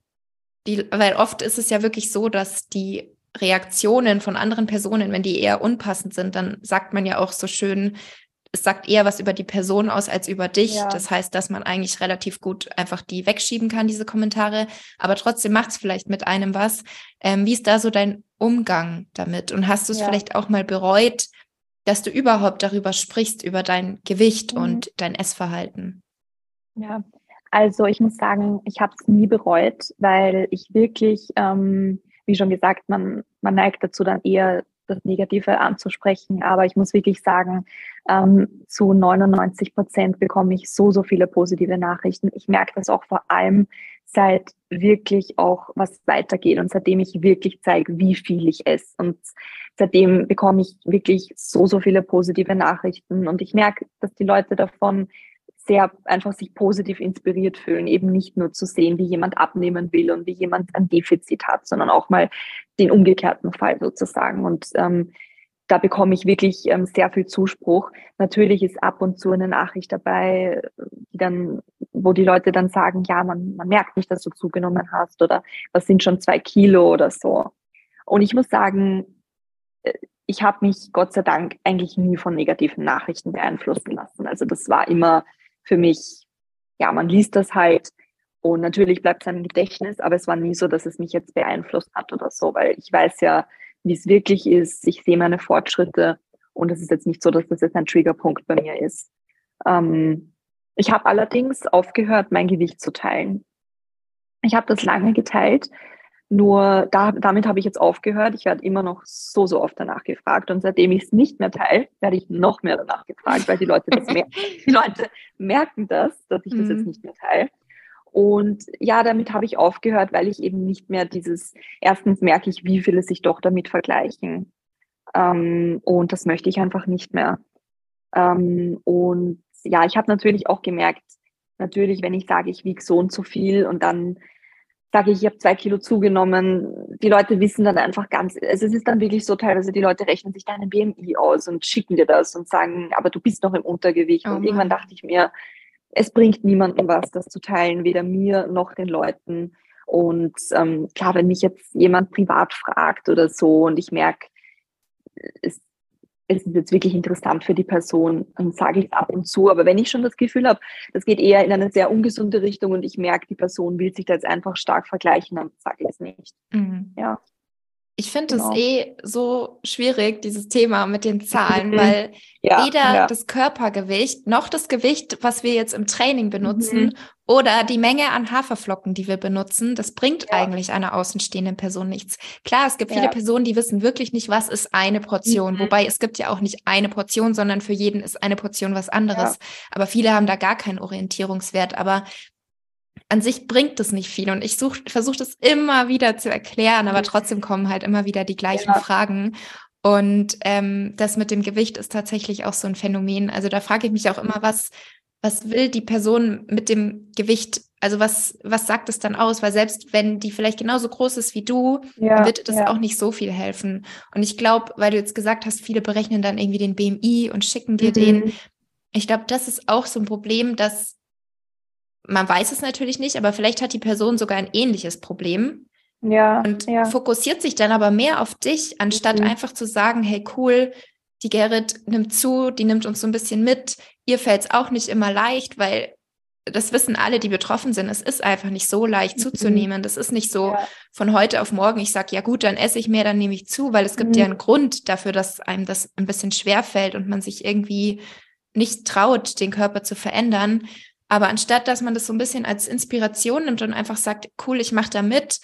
die, weil oft ist es ja wirklich so, dass die Reaktionen von anderen Personen, wenn die eher unpassend sind, dann sagt man ja auch so schön, es sagt eher was über die Person aus als über dich. Ja. Das heißt, dass man eigentlich relativ gut einfach die wegschieben kann, diese Kommentare. Aber trotzdem macht es vielleicht mit einem was. Ähm, wie ist da so dein Umgang damit? Und hast du es ja. vielleicht auch mal bereut, dass du überhaupt darüber sprichst, über dein Gewicht mhm. und dein Essverhalten? Ja, also ich muss sagen, ich habe es nie bereut, weil ich wirklich, ähm, wie schon gesagt, man, man neigt dazu dann eher das Negative anzusprechen. Aber ich muss wirklich sagen, ähm, zu 99 Prozent bekomme ich so, so viele positive Nachrichten. Ich merke das auch vor allem, seit wirklich auch was weitergeht und seitdem ich wirklich zeige, wie viel ich esse. Und seitdem bekomme ich wirklich so, so viele positive Nachrichten. Und ich merke, dass die Leute davon sehr einfach sich positiv inspiriert fühlen, eben nicht nur zu sehen, wie jemand abnehmen will und wie jemand ein Defizit hat, sondern auch mal den umgekehrten Fall sozusagen. Und ähm, da bekomme ich wirklich ähm, sehr viel Zuspruch. Natürlich ist ab und zu eine Nachricht dabei, die dann, wo die Leute dann sagen, ja, man, man merkt nicht, dass du zugenommen hast oder das sind schon zwei Kilo oder so. Und ich muss sagen, äh, ich habe mich Gott sei Dank eigentlich nie von negativen Nachrichten beeinflussen lassen. Also das war immer für mich, ja, man liest das halt und natürlich bleibt es im Gedächtnis, aber es war nie so, dass es mich jetzt beeinflusst hat oder so, weil ich weiß ja, wie es wirklich ist. Ich sehe meine Fortschritte und es ist jetzt nicht so, dass das jetzt ein Triggerpunkt bei mir ist. Ähm, ich habe allerdings aufgehört, mein Gewicht zu teilen. Ich habe das lange geteilt, nur da, damit habe ich jetzt aufgehört. Ich werde immer noch so, so oft danach gefragt. Und seitdem ich es nicht mehr teile, werde ich noch mehr danach gefragt, weil die Leute das mer die Leute merken das, dass ich das jetzt mhm. nicht mehr teile. Und ja, damit habe ich aufgehört, weil ich eben nicht mehr dieses, erstens merke ich, wie viele sich doch damit vergleichen. Ähm, und das möchte ich einfach nicht mehr. Ähm, und ja, ich habe natürlich auch gemerkt, natürlich, wenn ich sage, ich wiege so und so viel und dann sage ich, ich habe zwei Kilo zugenommen, die Leute wissen dann einfach ganz, also es ist dann wirklich so teilweise, die Leute rechnen sich deinen BMI aus und schicken dir das und sagen, aber du bist noch im Untergewicht. Oh und irgendwann dachte ich mir, es bringt niemandem was, das zu teilen, weder mir noch den Leuten. Und ähm, klar, wenn mich jetzt jemand privat fragt oder so und ich merke, es es ist jetzt wirklich interessant für die Person, dann sage ich es ab und zu. Aber wenn ich schon das Gefühl habe, das geht eher in eine sehr ungesunde Richtung und ich merke, die Person will sich da jetzt einfach stark vergleichen, dann sage ich es nicht. Mhm. Ja. Ich finde es genau. eh so schwierig, dieses Thema mit den Zahlen, mhm. weil ja, weder ja. das Körpergewicht noch das Gewicht, was wir jetzt im Training benutzen, mhm. oder die Menge an Haferflocken, die wir benutzen, das bringt ja. eigentlich einer außenstehenden Person nichts. Klar, es gibt viele Personen, die wissen wirklich nicht, was ist eine Portion, mhm. wobei es gibt ja auch nicht eine Portion, sondern für jeden ist eine Portion was anderes. Aber viele haben da gar keinen Orientierungswert. Aber an sich bringt es nicht viel und ich versuche das immer wieder zu erklären, aber trotzdem kommen halt immer wieder die gleichen ja. Fragen. Und ähm, das mit dem Gewicht ist tatsächlich auch so ein Phänomen. Also da frage ich mich auch immer, was, was will die Person mit dem Gewicht? Also was, was sagt es dann aus? Weil selbst wenn die vielleicht genauso groß ist wie du, ja, wird das ja. auch nicht so viel helfen. Und ich glaube, weil du jetzt gesagt hast, viele berechnen dann irgendwie den BMI und schicken dir mhm. den. Ich glaube, das ist auch so ein Problem, dass man weiß es natürlich nicht, aber vielleicht hat die Person sogar ein ähnliches Problem. Ja. Und ja. fokussiert sich dann aber mehr auf dich, anstatt mhm. einfach zu sagen, hey cool, die Gerrit nimmt zu, die nimmt uns so ein bisschen mit. Ihr fällt es auch nicht immer leicht, weil das wissen alle, die betroffen sind. Es ist einfach nicht so leicht mhm. zuzunehmen. Das ist nicht so ja. von heute auf morgen, ich sage, ja gut, dann esse ich mehr, dann nehme ich zu, weil es gibt mhm. ja einen Grund dafür, dass einem das ein bisschen schwer fällt und man sich irgendwie nicht traut, den Körper zu verändern. Aber anstatt, dass man das so ein bisschen als Inspiration nimmt und einfach sagt, cool, ich mache da mit,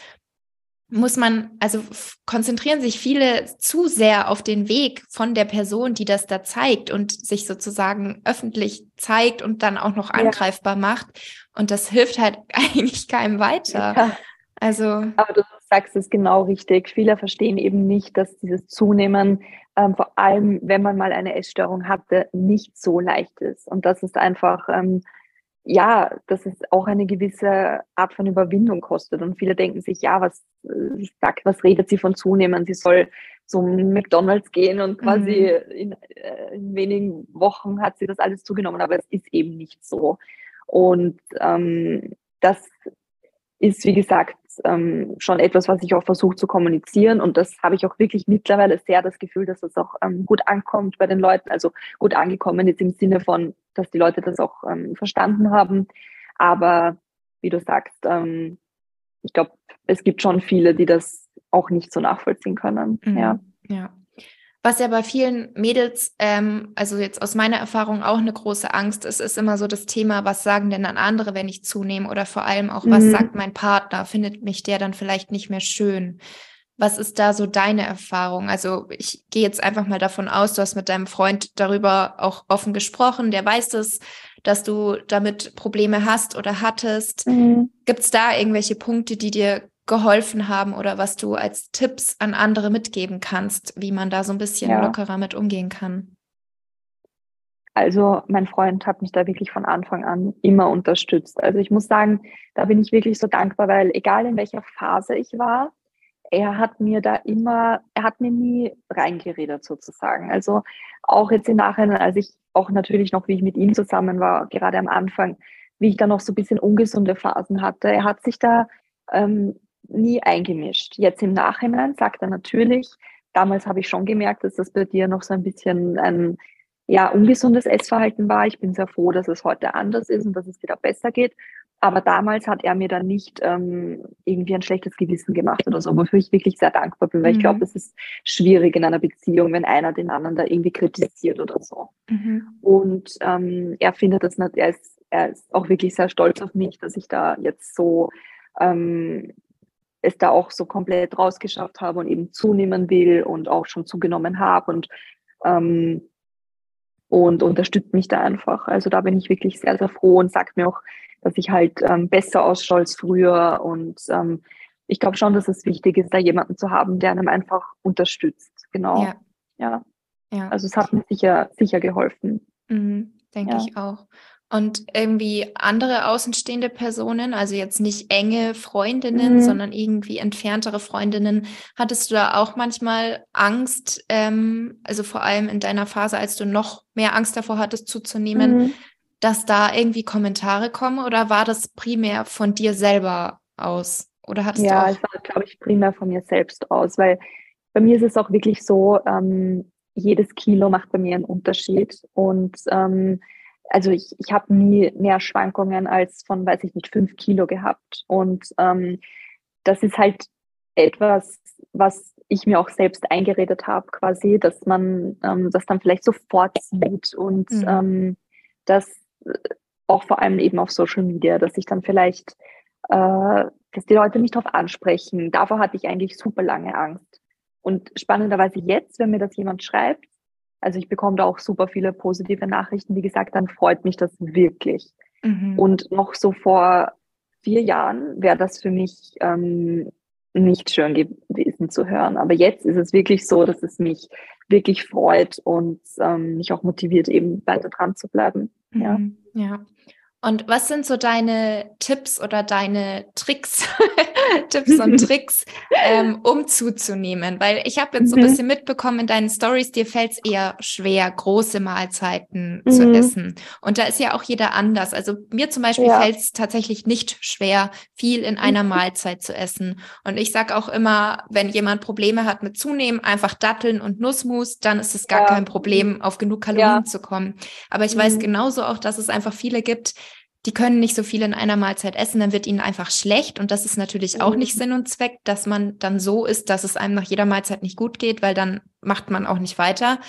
muss man, also konzentrieren sich viele zu sehr auf den Weg von der Person, die das da zeigt und sich sozusagen öffentlich zeigt und dann auch noch angreifbar ja. macht. Und das hilft halt eigentlich keinem weiter. Ja. Also. Aber du sagst es genau richtig. Viele verstehen eben nicht, dass dieses Zunehmen, ähm, vor allem wenn man mal eine Essstörung hatte, nicht so leicht ist. Und das ist einfach, ähm, ja, dass es auch eine gewisse Art von Überwindung kostet. Und viele denken sich, ja, was äh, sagt, was redet sie von zunehmen? Sie soll zum McDonalds gehen und quasi mhm. in, äh, in, wenigen Wochen hat sie das alles zugenommen, aber es ist eben nicht so. Und ähm, das ist, wie gesagt, ähm, schon etwas, was ich auch versuche zu kommunizieren. Und das habe ich auch wirklich mittlerweile sehr das Gefühl, dass das auch ähm, gut ankommt bei den Leuten. Also gut angekommen jetzt im Sinne von, dass die Leute das auch ähm, verstanden haben. Aber wie du sagst, ähm, ich glaube, es gibt schon viele, die das auch nicht so nachvollziehen können. Mhm. Ja. ja. Was ja bei vielen Mädels, ähm, also jetzt aus meiner Erfahrung auch eine große Angst ist, ist immer so das Thema, was sagen denn dann andere, wenn ich zunehme? Oder vor allem auch, was mhm. sagt mein Partner? Findet mich der dann vielleicht nicht mehr schön? Was ist da so deine Erfahrung? Also ich gehe jetzt einfach mal davon aus, du hast mit deinem Freund darüber auch offen gesprochen, der weiß es, dass du damit Probleme hast oder hattest. Mhm. Gibt es da irgendwelche Punkte, die dir geholfen haben oder was du als Tipps an andere mitgeben kannst, wie man da so ein bisschen ja. lockerer mit umgehen kann? Also mein Freund hat mich da wirklich von Anfang an immer unterstützt. Also ich muss sagen, da bin ich wirklich so dankbar, weil egal in welcher Phase ich war, er hat mir da immer, er hat mir nie reingeredet sozusagen. Also auch jetzt im Nachhinein, als ich auch natürlich noch, wie ich mit ihm zusammen war, gerade am Anfang, wie ich da noch so ein bisschen ungesunde Phasen hatte, er hat sich da ähm, nie eingemischt. Jetzt im Nachhinein sagt er natürlich, damals habe ich schon gemerkt, dass das bei dir noch so ein bisschen ein ja, ungesundes Essverhalten war. Ich bin sehr froh, dass es heute anders ist und dass es wieder besser geht. Aber damals hat er mir dann nicht ähm, irgendwie ein schlechtes Gewissen gemacht oder so, wofür ich wirklich sehr dankbar bin, weil mhm. ich glaube, es ist schwierig in einer Beziehung, wenn einer den anderen da irgendwie kritisiert oder so. Mhm. Und ähm, er findet das nicht, er ist, er ist auch wirklich sehr stolz auf mich, dass ich da jetzt so ähm, es da auch so komplett rausgeschafft habe und eben zunehmen will und auch schon zugenommen habe und, ähm, und unterstützt mich da einfach. Also da bin ich wirklich sehr, sehr froh und sagt mir auch, dass ich halt ähm, besser ausschaue als früher. Und ähm, ich glaube schon, dass es wichtig ist, da jemanden zu haben, der einem einfach unterstützt. Genau. Ja. Ja. ja. Also es hat mir sicher, sicher geholfen. Mhm, denke ja. ich auch. Und irgendwie andere außenstehende Personen, also jetzt nicht enge Freundinnen, mhm. sondern irgendwie entferntere Freundinnen, hattest du da auch manchmal Angst, ähm, also vor allem in deiner Phase, als du noch mehr Angst davor hattest zuzunehmen, mhm. dass da irgendwie Kommentare kommen oder war das primär von dir selber aus? Oder hattest ja, du auch... es war, glaube ich, primär von mir selbst aus, weil bei mir ist es auch wirklich so, ähm, jedes Kilo macht bei mir einen Unterschied und ähm, also ich, ich habe nie mehr Schwankungen als von, weiß ich nicht, fünf Kilo gehabt. Und ähm, das ist halt etwas, was ich mir auch selbst eingeredet habe, quasi, dass man ähm, das dann vielleicht sofort sieht und mhm. ähm, das auch vor allem eben auf Social Media, dass ich dann vielleicht, äh, dass die Leute mich darauf ansprechen. Davor hatte ich eigentlich super lange Angst. Und spannenderweise jetzt, wenn mir das jemand schreibt, also ich bekomme da auch super viele positive Nachrichten. Wie gesagt, dann freut mich das wirklich. Mhm. Und noch so vor vier Jahren wäre das für mich ähm, nicht schön gewesen zu hören. Aber jetzt ist es wirklich so, dass es mich wirklich freut und ähm, mich auch motiviert, eben weiter dran zu bleiben. Ja. Mhm. ja. Und was sind so deine Tipps oder deine Tricks, Tipps und Tricks, ähm, um zuzunehmen? Weil ich habe jetzt so ein mhm. bisschen mitbekommen in deinen Stories, dir fällt es eher schwer, große Mahlzeiten mhm. zu essen. Und da ist ja auch jeder anders. Also mir zum Beispiel ja. fällt es tatsächlich nicht schwer, viel in einer. Mahlzeit zu essen. Und ich sage auch immer, wenn jemand Probleme hat mit Zunehmen, einfach Datteln und Nussmus, dann ist es gar ja. kein Problem, auf genug Kalorien ja. zu kommen. Aber ich weiß mhm. genauso auch, dass es einfach viele gibt, die können nicht so viel in einer Mahlzeit essen, dann wird ihnen einfach schlecht. Und das ist natürlich auch nicht mhm. Sinn und Zweck, dass man dann so ist, dass es einem nach jeder Mahlzeit nicht gut geht, weil dann macht man auch nicht weiter.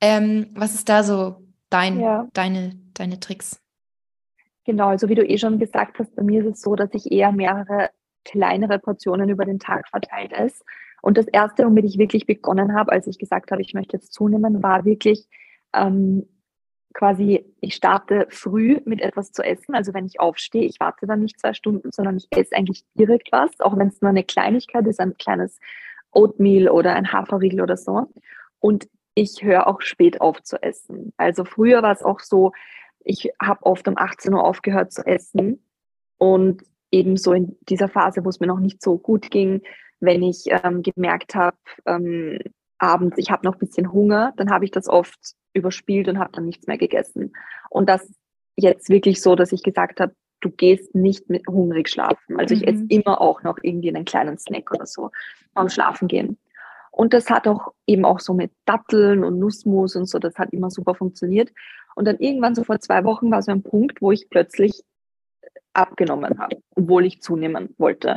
Ähm, was ist da so dein, ja. deine, deine Tricks? Genau, also wie du eh schon gesagt hast, bei mir ist es so, dass ich eher mehrere kleinere Portionen über den Tag verteilt esse. Und das erste, womit ich wirklich begonnen habe, als ich gesagt habe, ich möchte jetzt zunehmen, war wirklich ähm, quasi, ich starte früh mit etwas zu essen. Also wenn ich aufstehe, ich warte dann nicht zwei Stunden, sondern ich esse eigentlich direkt was, auch wenn es nur eine Kleinigkeit ist, ein kleines Oatmeal oder ein Haferriegel oder so. Und ich höre auch spät auf zu essen. Also früher war es auch so, ich habe oft um 18 Uhr aufgehört zu essen und eben so in dieser Phase, wo es mir noch nicht so gut ging, wenn ich ähm, gemerkt habe, ähm, abends, ich habe noch ein bisschen Hunger, dann habe ich das oft überspielt und habe dann nichts mehr gegessen. Und das jetzt wirklich so, dass ich gesagt habe, du gehst nicht mit hungrig schlafen. Also ich esse mhm. immer auch noch irgendwie einen kleinen Snack oder so beim Schlafen gehen. Und das hat auch eben auch so mit Datteln und Nussmus und so, das hat immer super funktioniert. Und dann irgendwann so vor zwei Wochen war so ein Punkt, wo ich plötzlich abgenommen habe, obwohl ich zunehmen wollte.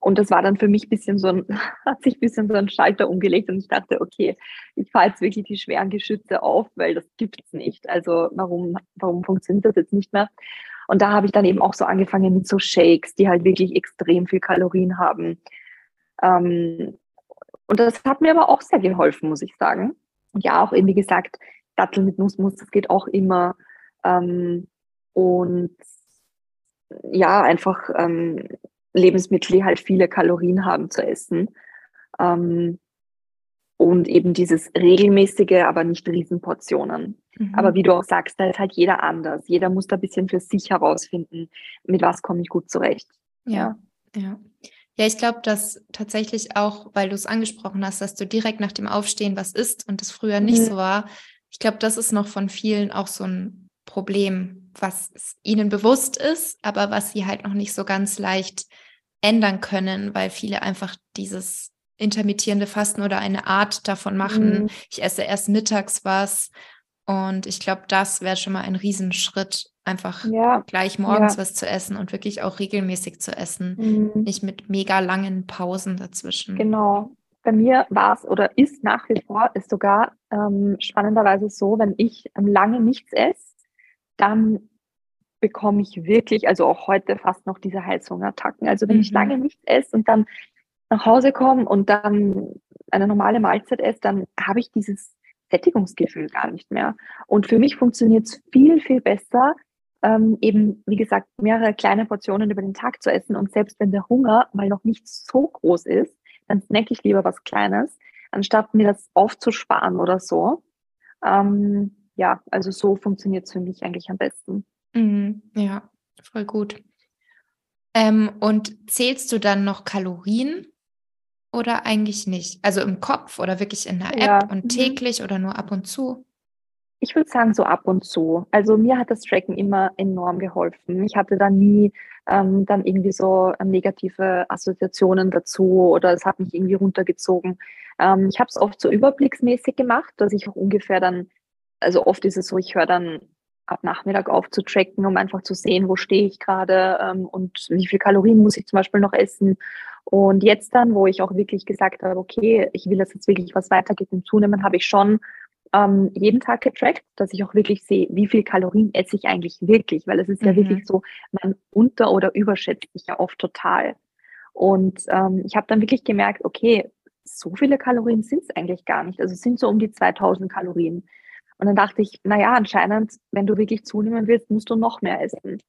Und das war dann für mich ein bisschen so ein, hat sich ein bisschen so ein Schalter umgelegt und ich dachte, okay, ich fahre jetzt wirklich die schweren Geschütze auf, weil das gibt's nicht. Also warum, warum funktioniert das jetzt nicht mehr? Und da habe ich dann eben auch so angefangen mit so Shakes, die halt wirklich extrem viel Kalorien haben. Ähm, und das hat mir aber auch sehr geholfen, muss ich sagen. Und ja, auch eben wie gesagt, Dattel mit Nussmus, das geht auch immer. Ähm, und ja, einfach ähm, Lebensmittel, die halt viele Kalorien haben zu essen. Ähm, und eben dieses regelmäßige, aber nicht Riesenportionen. Mhm. Aber wie du auch sagst, da ist halt jeder anders. Jeder muss da ein bisschen für sich herausfinden, mit was komme ich gut zurecht. Ja, ja. Ja, ich glaube, dass tatsächlich auch, weil du es angesprochen hast, dass du direkt nach dem Aufstehen was isst und das früher nicht mhm. so war. Ich glaube, das ist noch von vielen auch so ein Problem, was ihnen bewusst ist, aber was sie halt noch nicht so ganz leicht ändern können, weil viele einfach dieses intermittierende Fasten oder eine Art davon machen. Mhm. Ich esse erst mittags was. Und ich glaube, das wäre schon mal ein Riesenschritt, einfach ja. gleich morgens ja. was zu essen und wirklich auch regelmäßig zu essen. Mhm. Nicht mit mega langen Pausen dazwischen. Genau. Bei mir war es oder ist nach wie vor, ist sogar ähm, spannenderweise so, wenn ich lange nichts esse, dann bekomme ich wirklich, also auch heute fast noch diese Heißhungerattacken. Also wenn mhm. ich lange nichts esse und dann nach Hause komme und dann eine normale Mahlzeit esse, dann habe ich dieses Sättigungsgefühl gar nicht mehr. Und für mich funktioniert es viel, viel besser, ähm, eben, wie gesagt, mehrere kleine Portionen über den Tag zu essen. Und selbst wenn der Hunger mal noch nicht so groß ist, dann snacke ich lieber was Kleines, anstatt mir das aufzusparen oder so. Ähm, ja, also so funktioniert es für mich eigentlich am besten. Mhm, ja, voll gut. Ähm, und zählst du dann noch Kalorien oder eigentlich nicht? Also im Kopf oder wirklich in der App ja. und mhm. täglich oder nur ab und zu? Ich würde sagen, so ab und zu. Also mir hat das Tracken immer enorm geholfen. Ich hatte da nie ähm, dann irgendwie so ähm, negative Assoziationen dazu oder es hat mich irgendwie runtergezogen. Ähm, ich habe es oft so überblicksmäßig gemacht, dass ich auch ungefähr dann, also oft ist es so, ich höre dann ab Nachmittag auf zu tracken, um einfach zu sehen, wo stehe ich gerade ähm, und wie viel Kalorien muss ich zum Beispiel noch essen. Und jetzt dann, wo ich auch wirklich gesagt habe, okay, ich will, dass jetzt wirklich was weitergeht im Zunehmen, habe ich schon ähm, jeden Tag getrackt, dass ich auch wirklich sehe, wie viel Kalorien esse ich eigentlich wirklich, weil es ist ja mhm. wirklich so, man unter- oder überschätzt sich ja oft total. Und ähm, ich habe dann wirklich gemerkt, okay, so viele Kalorien sind es eigentlich gar nicht. Also es sind so um die 2000 Kalorien. Und dann dachte ich, naja, anscheinend, wenn du wirklich zunehmen willst, musst du noch mehr essen.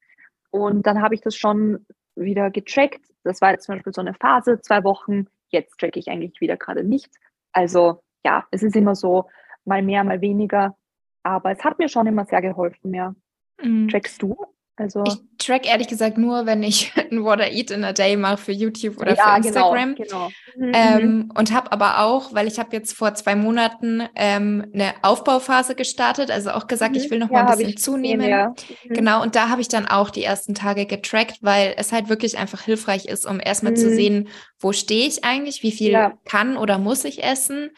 Und dann habe ich das schon wieder getrackt. Das war jetzt zum Beispiel so eine Phase, zwei Wochen. Jetzt tracke ich eigentlich wieder gerade nicht. Also ja, es ist immer so, mal mehr, mal weniger. Aber es hat mir schon immer sehr geholfen, ja. Mhm. Trackst du? Also ich track ehrlich gesagt nur, wenn ich ein What I Eat in a Day mache für YouTube oder ja, für genau, Instagram. Genau, genau. Ähm, mhm. Und habe aber auch, weil ich habe jetzt vor zwei Monaten ähm, eine Aufbauphase gestartet, also auch gesagt, mhm. ich will noch ja, mal ein bisschen zunehmen. Gesehen, ja. mhm. Genau, und da habe ich dann auch die ersten Tage getrackt, weil es halt wirklich einfach hilfreich ist, um erstmal zu mhm. sehen, wo stehe ich eigentlich, wie viel kann oder muss ich essen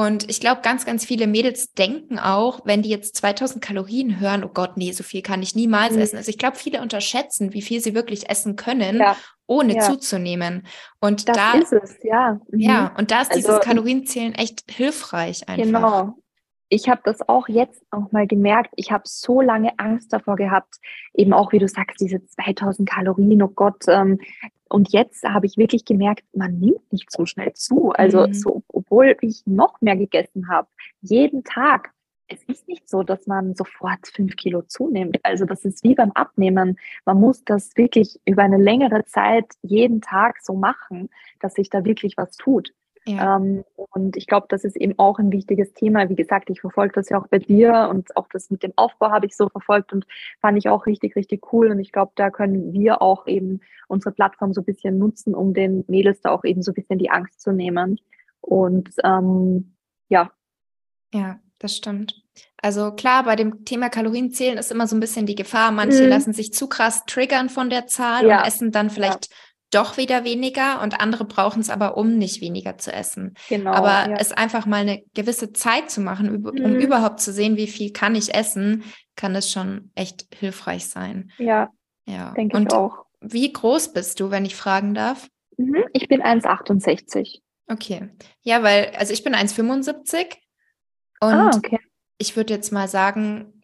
und ich glaube, ganz, ganz viele Mädels denken auch, wenn die jetzt 2000 Kalorien hören, oh Gott, nee, so viel kann ich niemals mhm. essen. Also ich glaube, viele unterschätzen, wie viel sie wirklich essen können, ja. ohne ja. zuzunehmen. Und das da ist es, ja. Mhm. Ja, und da ist also, dieses Kalorienzählen echt hilfreich einfach. Genau. Ich habe das auch jetzt auch mal gemerkt. Ich habe so lange Angst davor gehabt, eben auch, wie du sagst, diese 2000 Kalorien, oh Gott, ähm, und jetzt habe ich wirklich gemerkt, man nimmt nicht so schnell zu. Also mhm. so, obwohl ich noch mehr gegessen habe, jeden Tag. Es ist nicht so, dass man sofort fünf Kilo zunimmt. Also das ist wie beim Abnehmen. Man muss das wirklich über eine längere Zeit jeden Tag so machen, dass sich da wirklich was tut. Ja. Ähm, und ich glaube, das ist eben auch ein wichtiges Thema. Wie gesagt, ich verfolge das ja auch bei dir und auch das mit dem Aufbau habe ich so verfolgt und fand ich auch richtig, richtig cool. Und ich glaube, da können wir auch eben unsere Plattform so ein bisschen nutzen, um den Mädels da auch eben so ein bisschen die Angst zu nehmen. Und ähm, ja. Ja, das stimmt. Also klar, bei dem Thema Kalorienzählen ist immer so ein bisschen die Gefahr. Manche mhm. lassen sich zu krass triggern von der Zahl ja. und essen dann vielleicht ja doch wieder weniger und andere brauchen es aber, um nicht weniger zu essen. Genau, aber ja. es einfach mal eine gewisse Zeit zu machen, um mhm. überhaupt zu sehen, wie viel kann ich essen, kann das schon echt hilfreich sein. Ja, ja. denke ich auch. Wie groß bist du, wenn ich fragen darf? Mhm. Ich bin 1,68. Okay. Ja, weil, also ich bin 1,75 und ah, okay. ich würde jetzt mal sagen,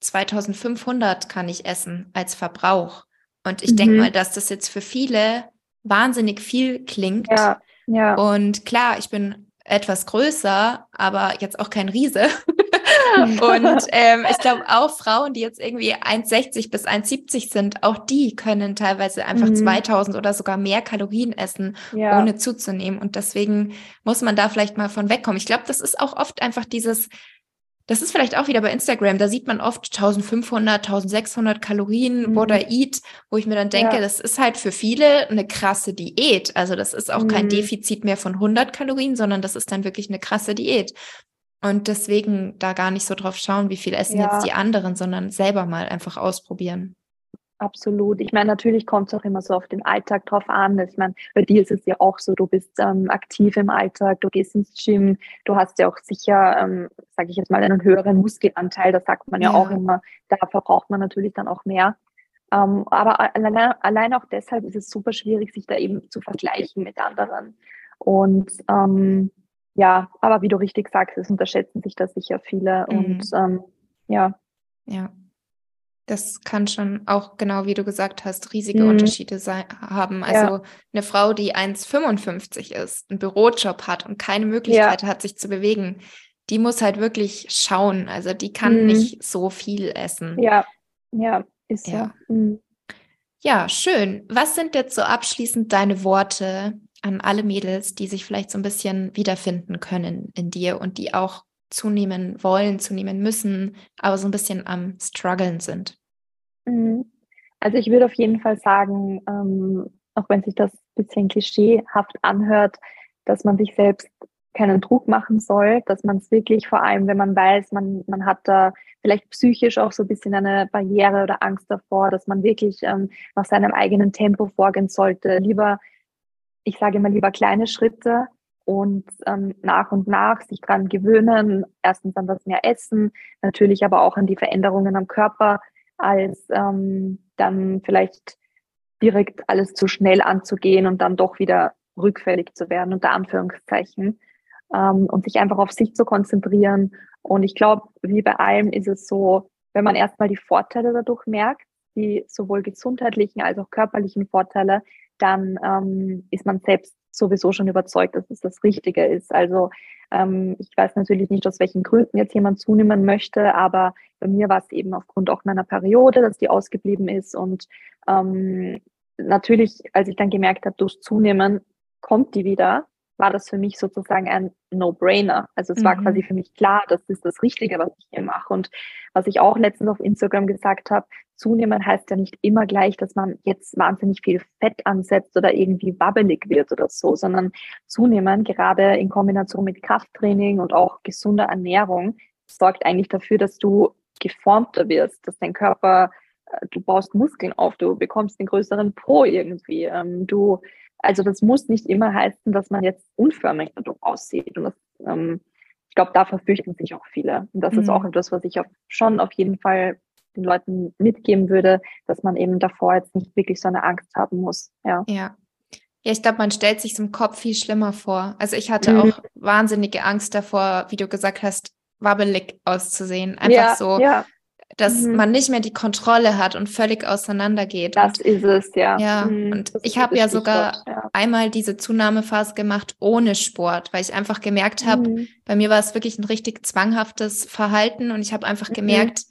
2500 kann ich essen als Verbrauch. Und ich mhm. denke mal, dass das jetzt für viele wahnsinnig viel klingt. Ja, ja. Und klar, ich bin etwas größer, aber jetzt auch kein Riese. und ähm, ich glaube auch Frauen, die jetzt irgendwie 1,60 bis 1,70 sind, auch die können teilweise einfach mhm. 2000 oder sogar mehr Kalorien essen, ja. ohne zuzunehmen. Und deswegen muss man da vielleicht mal von wegkommen. Ich glaube, das ist auch oft einfach dieses das ist vielleicht auch wieder bei Instagram, da sieht man oft 1500, 1600 Kalorien, mhm. what I eat, wo ich mir dann denke, ja. das ist halt für viele eine krasse Diät. Also das ist auch mhm. kein Defizit mehr von 100 Kalorien, sondern das ist dann wirklich eine krasse Diät. Und deswegen da gar nicht so drauf schauen, wie viel essen ja. jetzt die anderen, sondern selber mal einfach ausprobieren. Absolut. Ich meine, natürlich kommt es auch immer so auf den Alltag drauf an. Ich meine, bei dir ist es ja auch so, du bist ähm, aktiv im Alltag, du gehst ins Gym, du hast ja auch sicher, ähm, sage ich jetzt mal, einen höheren Muskelanteil. Das sagt man ja, ja auch immer. Da verbraucht man natürlich dann auch mehr. Ähm, aber allein, allein auch deshalb ist es super schwierig, sich da eben zu vergleichen mit anderen. Und ähm, ja, aber wie du richtig sagst, es unterschätzen sich da sicher viele. Mhm. Und ähm, ja. Ja, das kann schon auch genau wie du gesagt hast, riesige mhm. Unterschiede sein, haben. Also ja. eine Frau, die 1,55 ist, einen Bürojob hat und keine Möglichkeit ja. hat, sich zu bewegen, die muss halt wirklich schauen. Also die kann mhm. nicht so viel essen. Ja, ja, ist ja. Ja, mhm. ja schön. Was sind jetzt so abschließend deine Worte an alle Mädels, die sich vielleicht so ein bisschen wiederfinden können in dir und die auch zunehmen wollen, zunehmen müssen, aber so ein bisschen am struggeln sind? Mhm. Also ich würde auf jeden Fall sagen, ähm, auch wenn sich das ein bisschen klischeehaft anhört, dass man sich selbst keinen Druck machen soll, dass man es wirklich vor allem, wenn man weiß, man, man hat da vielleicht psychisch auch so ein bisschen eine Barriere oder Angst davor, dass man wirklich ähm, nach seinem eigenen Tempo vorgehen sollte. Lieber, ich sage immer lieber kleine Schritte und ähm, nach und nach sich dran gewöhnen, erstens an das mehr Essen, natürlich aber auch an die Veränderungen am Körper, als ähm, dann vielleicht direkt alles zu schnell anzugehen und dann doch wieder rückfällig zu werden, unter Anführungszeichen ähm, und sich einfach auf sich zu konzentrieren. Und ich glaube, wie bei allem ist es so, wenn man erstmal die Vorteile dadurch merkt, die sowohl gesundheitlichen als auch körperlichen Vorteile, dann ähm, ist man selbst sowieso schon überzeugt, dass es das Richtige ist. Also ähm, ich weiß natürlich nicht, aus welchen Gründen jetzt jemand zunehmen möchte, aber bei mir war es eben aufgrund auch meiner Periode, dass die ausgeblieben ist. Und ähm, natürlich, als ich dann gemerkt habe, durch Zunehmen kommt die wieder, war das für mich sozusagen ein No-Brainer. Also es mhm. war quasi für mich klar, das ist das Richtige, was ich hier mache. Und was ich auch letztens auf Instagram gesagt habe, zunehmen heißt ja nicht immer gleich, dass man jetzt wahnsinnig viel Fett ansetzt oder irgendwie wabbelig wird oder so, sondern zunehmen, gerade in Kombination mit Krafttraining und auch gesunder Ernährung, sorgt eigentlich dafür, dass du geformter wirst, dass dein Körper, äh, du baust Muskeln auf, du bekommst einen größeren Po irgendwie, ähm, du also das muss nicht immer heißen, dass man jetzt unförmig dadurch aussieht. Und das, ähm, ich glaube, da verfürchten sich auch viele. Und das mhm. ist auch etwas, was ich auf, schon auf jeden Fall den Leuten mitgeben würde, dass man eben davor jetzt nicht wirklich so eine Angst haben muss. Ja. Ja. Ja, ich glaube, man stellt sich im Kopf viel schlimmer vor. Also ich hatte mhm. auch wahnsinnige Angst davor, wie du gesagt hast, wabbelig auszusehen. Einfach ja, so, ja dass mhm. man nicht mehr die Kontrolle hat und völlig auseinandergeht. Das und, ist es, ja. Ja, mhm. und ich habe ja sogar ja. einmal diese Zunahmephase gemacht ohne Sport, weil ich einfach gemerkt habe, mhm. bei mir war es wirklich ein richtig zwanghaftes Verhalten und ich habe einfach mhm. gemerkt,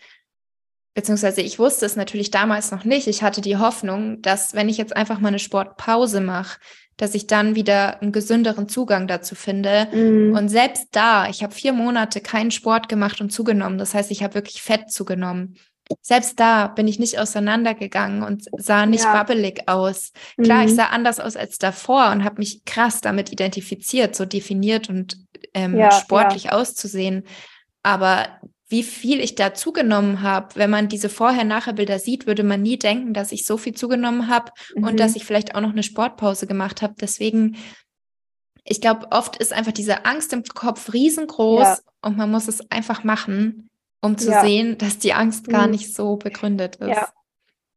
beziehungsweise ich wusste es natürlich damals noch nicht. Ich hatte die Hoffnung, dass wenn ich jetzt einfach mal eine Sportpause mache, dass ich dann wieder einen gesünderen Zugang dazu finde. Mhm. Und selbst da, ich habe vier Monate keinen Sport gemacht und zugenommen. Das heißt, ich habe wirklich Fett zugenommen. Selbst da bin ich nicht auseinandergegangen und sah nicht ja. wabbelig aus. Klar, mhm. ich sah anders aus als davor und habe mich krass damit identifiziert, so definiert und ähm, ja, sportlich ja. auszusehen. Aber wie viel ich da zugenommen habe. Wenn man diese Vorher-Nachher-Bilder sieht, würde man nie denken, dass ich so viel zugenommen habe mhm. und dass ich vielleicht auch noch eine Sportpause gemacht habe. Deswegen, ich glaube, oft ist einfach diese Angst im Kopf riesengroß ja. und man muss es einfach machen, um zu ja. sehen, dass die Angst gar mhm. nicht so begründet ist. Ja,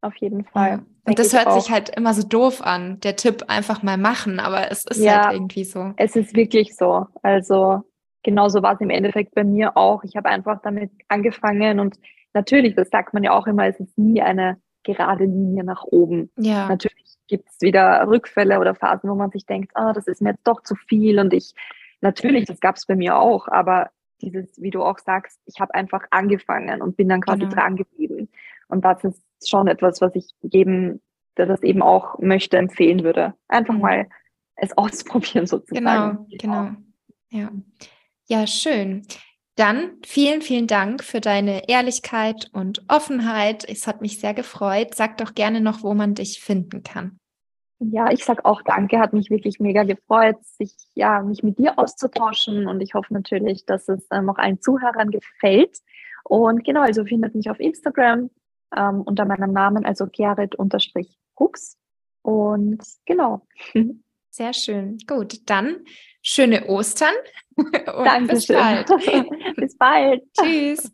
auf jeden Fall. Und das hört sich halt immer so doof an, der Tipp einfach mal machen, aber es ist ja, halt irgendwie so. Es ist wirklich so. Also genauso war es im Endeffekt bei mir auch. Ich habe einfach damit angefangen und natürlich, das sagt man ja auch immer, es ist nie eine gerade Linie nach oben. Ja. Natürlich gibt es wieder Rückfälle oder Phasen, wo man sich denkt, ah, das ist mir jetzt doch zu viel und ich, natürlich, das gab es bei mir auch, aber dieses, wie du auch sagst, ich habe einfach angefangen und bin dann quasi genau. dran geblieben. Und das ist schon etwas, was ich jedem, der das eben auch möchte, empfehlen würde. Einfach mhm. mal es ausprobieren sozusagen. Genau, genau. Ja. Ja, schön. Dann vielen, vielen Dank für deine Ehrlichkeit und Offenheit. Es hat mich sehr gefreut. Sag doch gerne noch, wo man dich finden kann. Ja, ich sag auch danke, hat mich wirklich mega gefreut, sich ja mich mit dir auszutauschen und ich hoffe natürlich, dass es ähm, auch allen Zuhörern gefällt. Und genau, also findet mich auf Instagram ähm, unter meinem Namen, also Gerrit-Hux. Und genau. Sehr schön. Gut, dann schöne Ostern. Und Dankeschön. Bis bald. bis bald. Tschüss.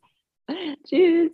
Tschüss.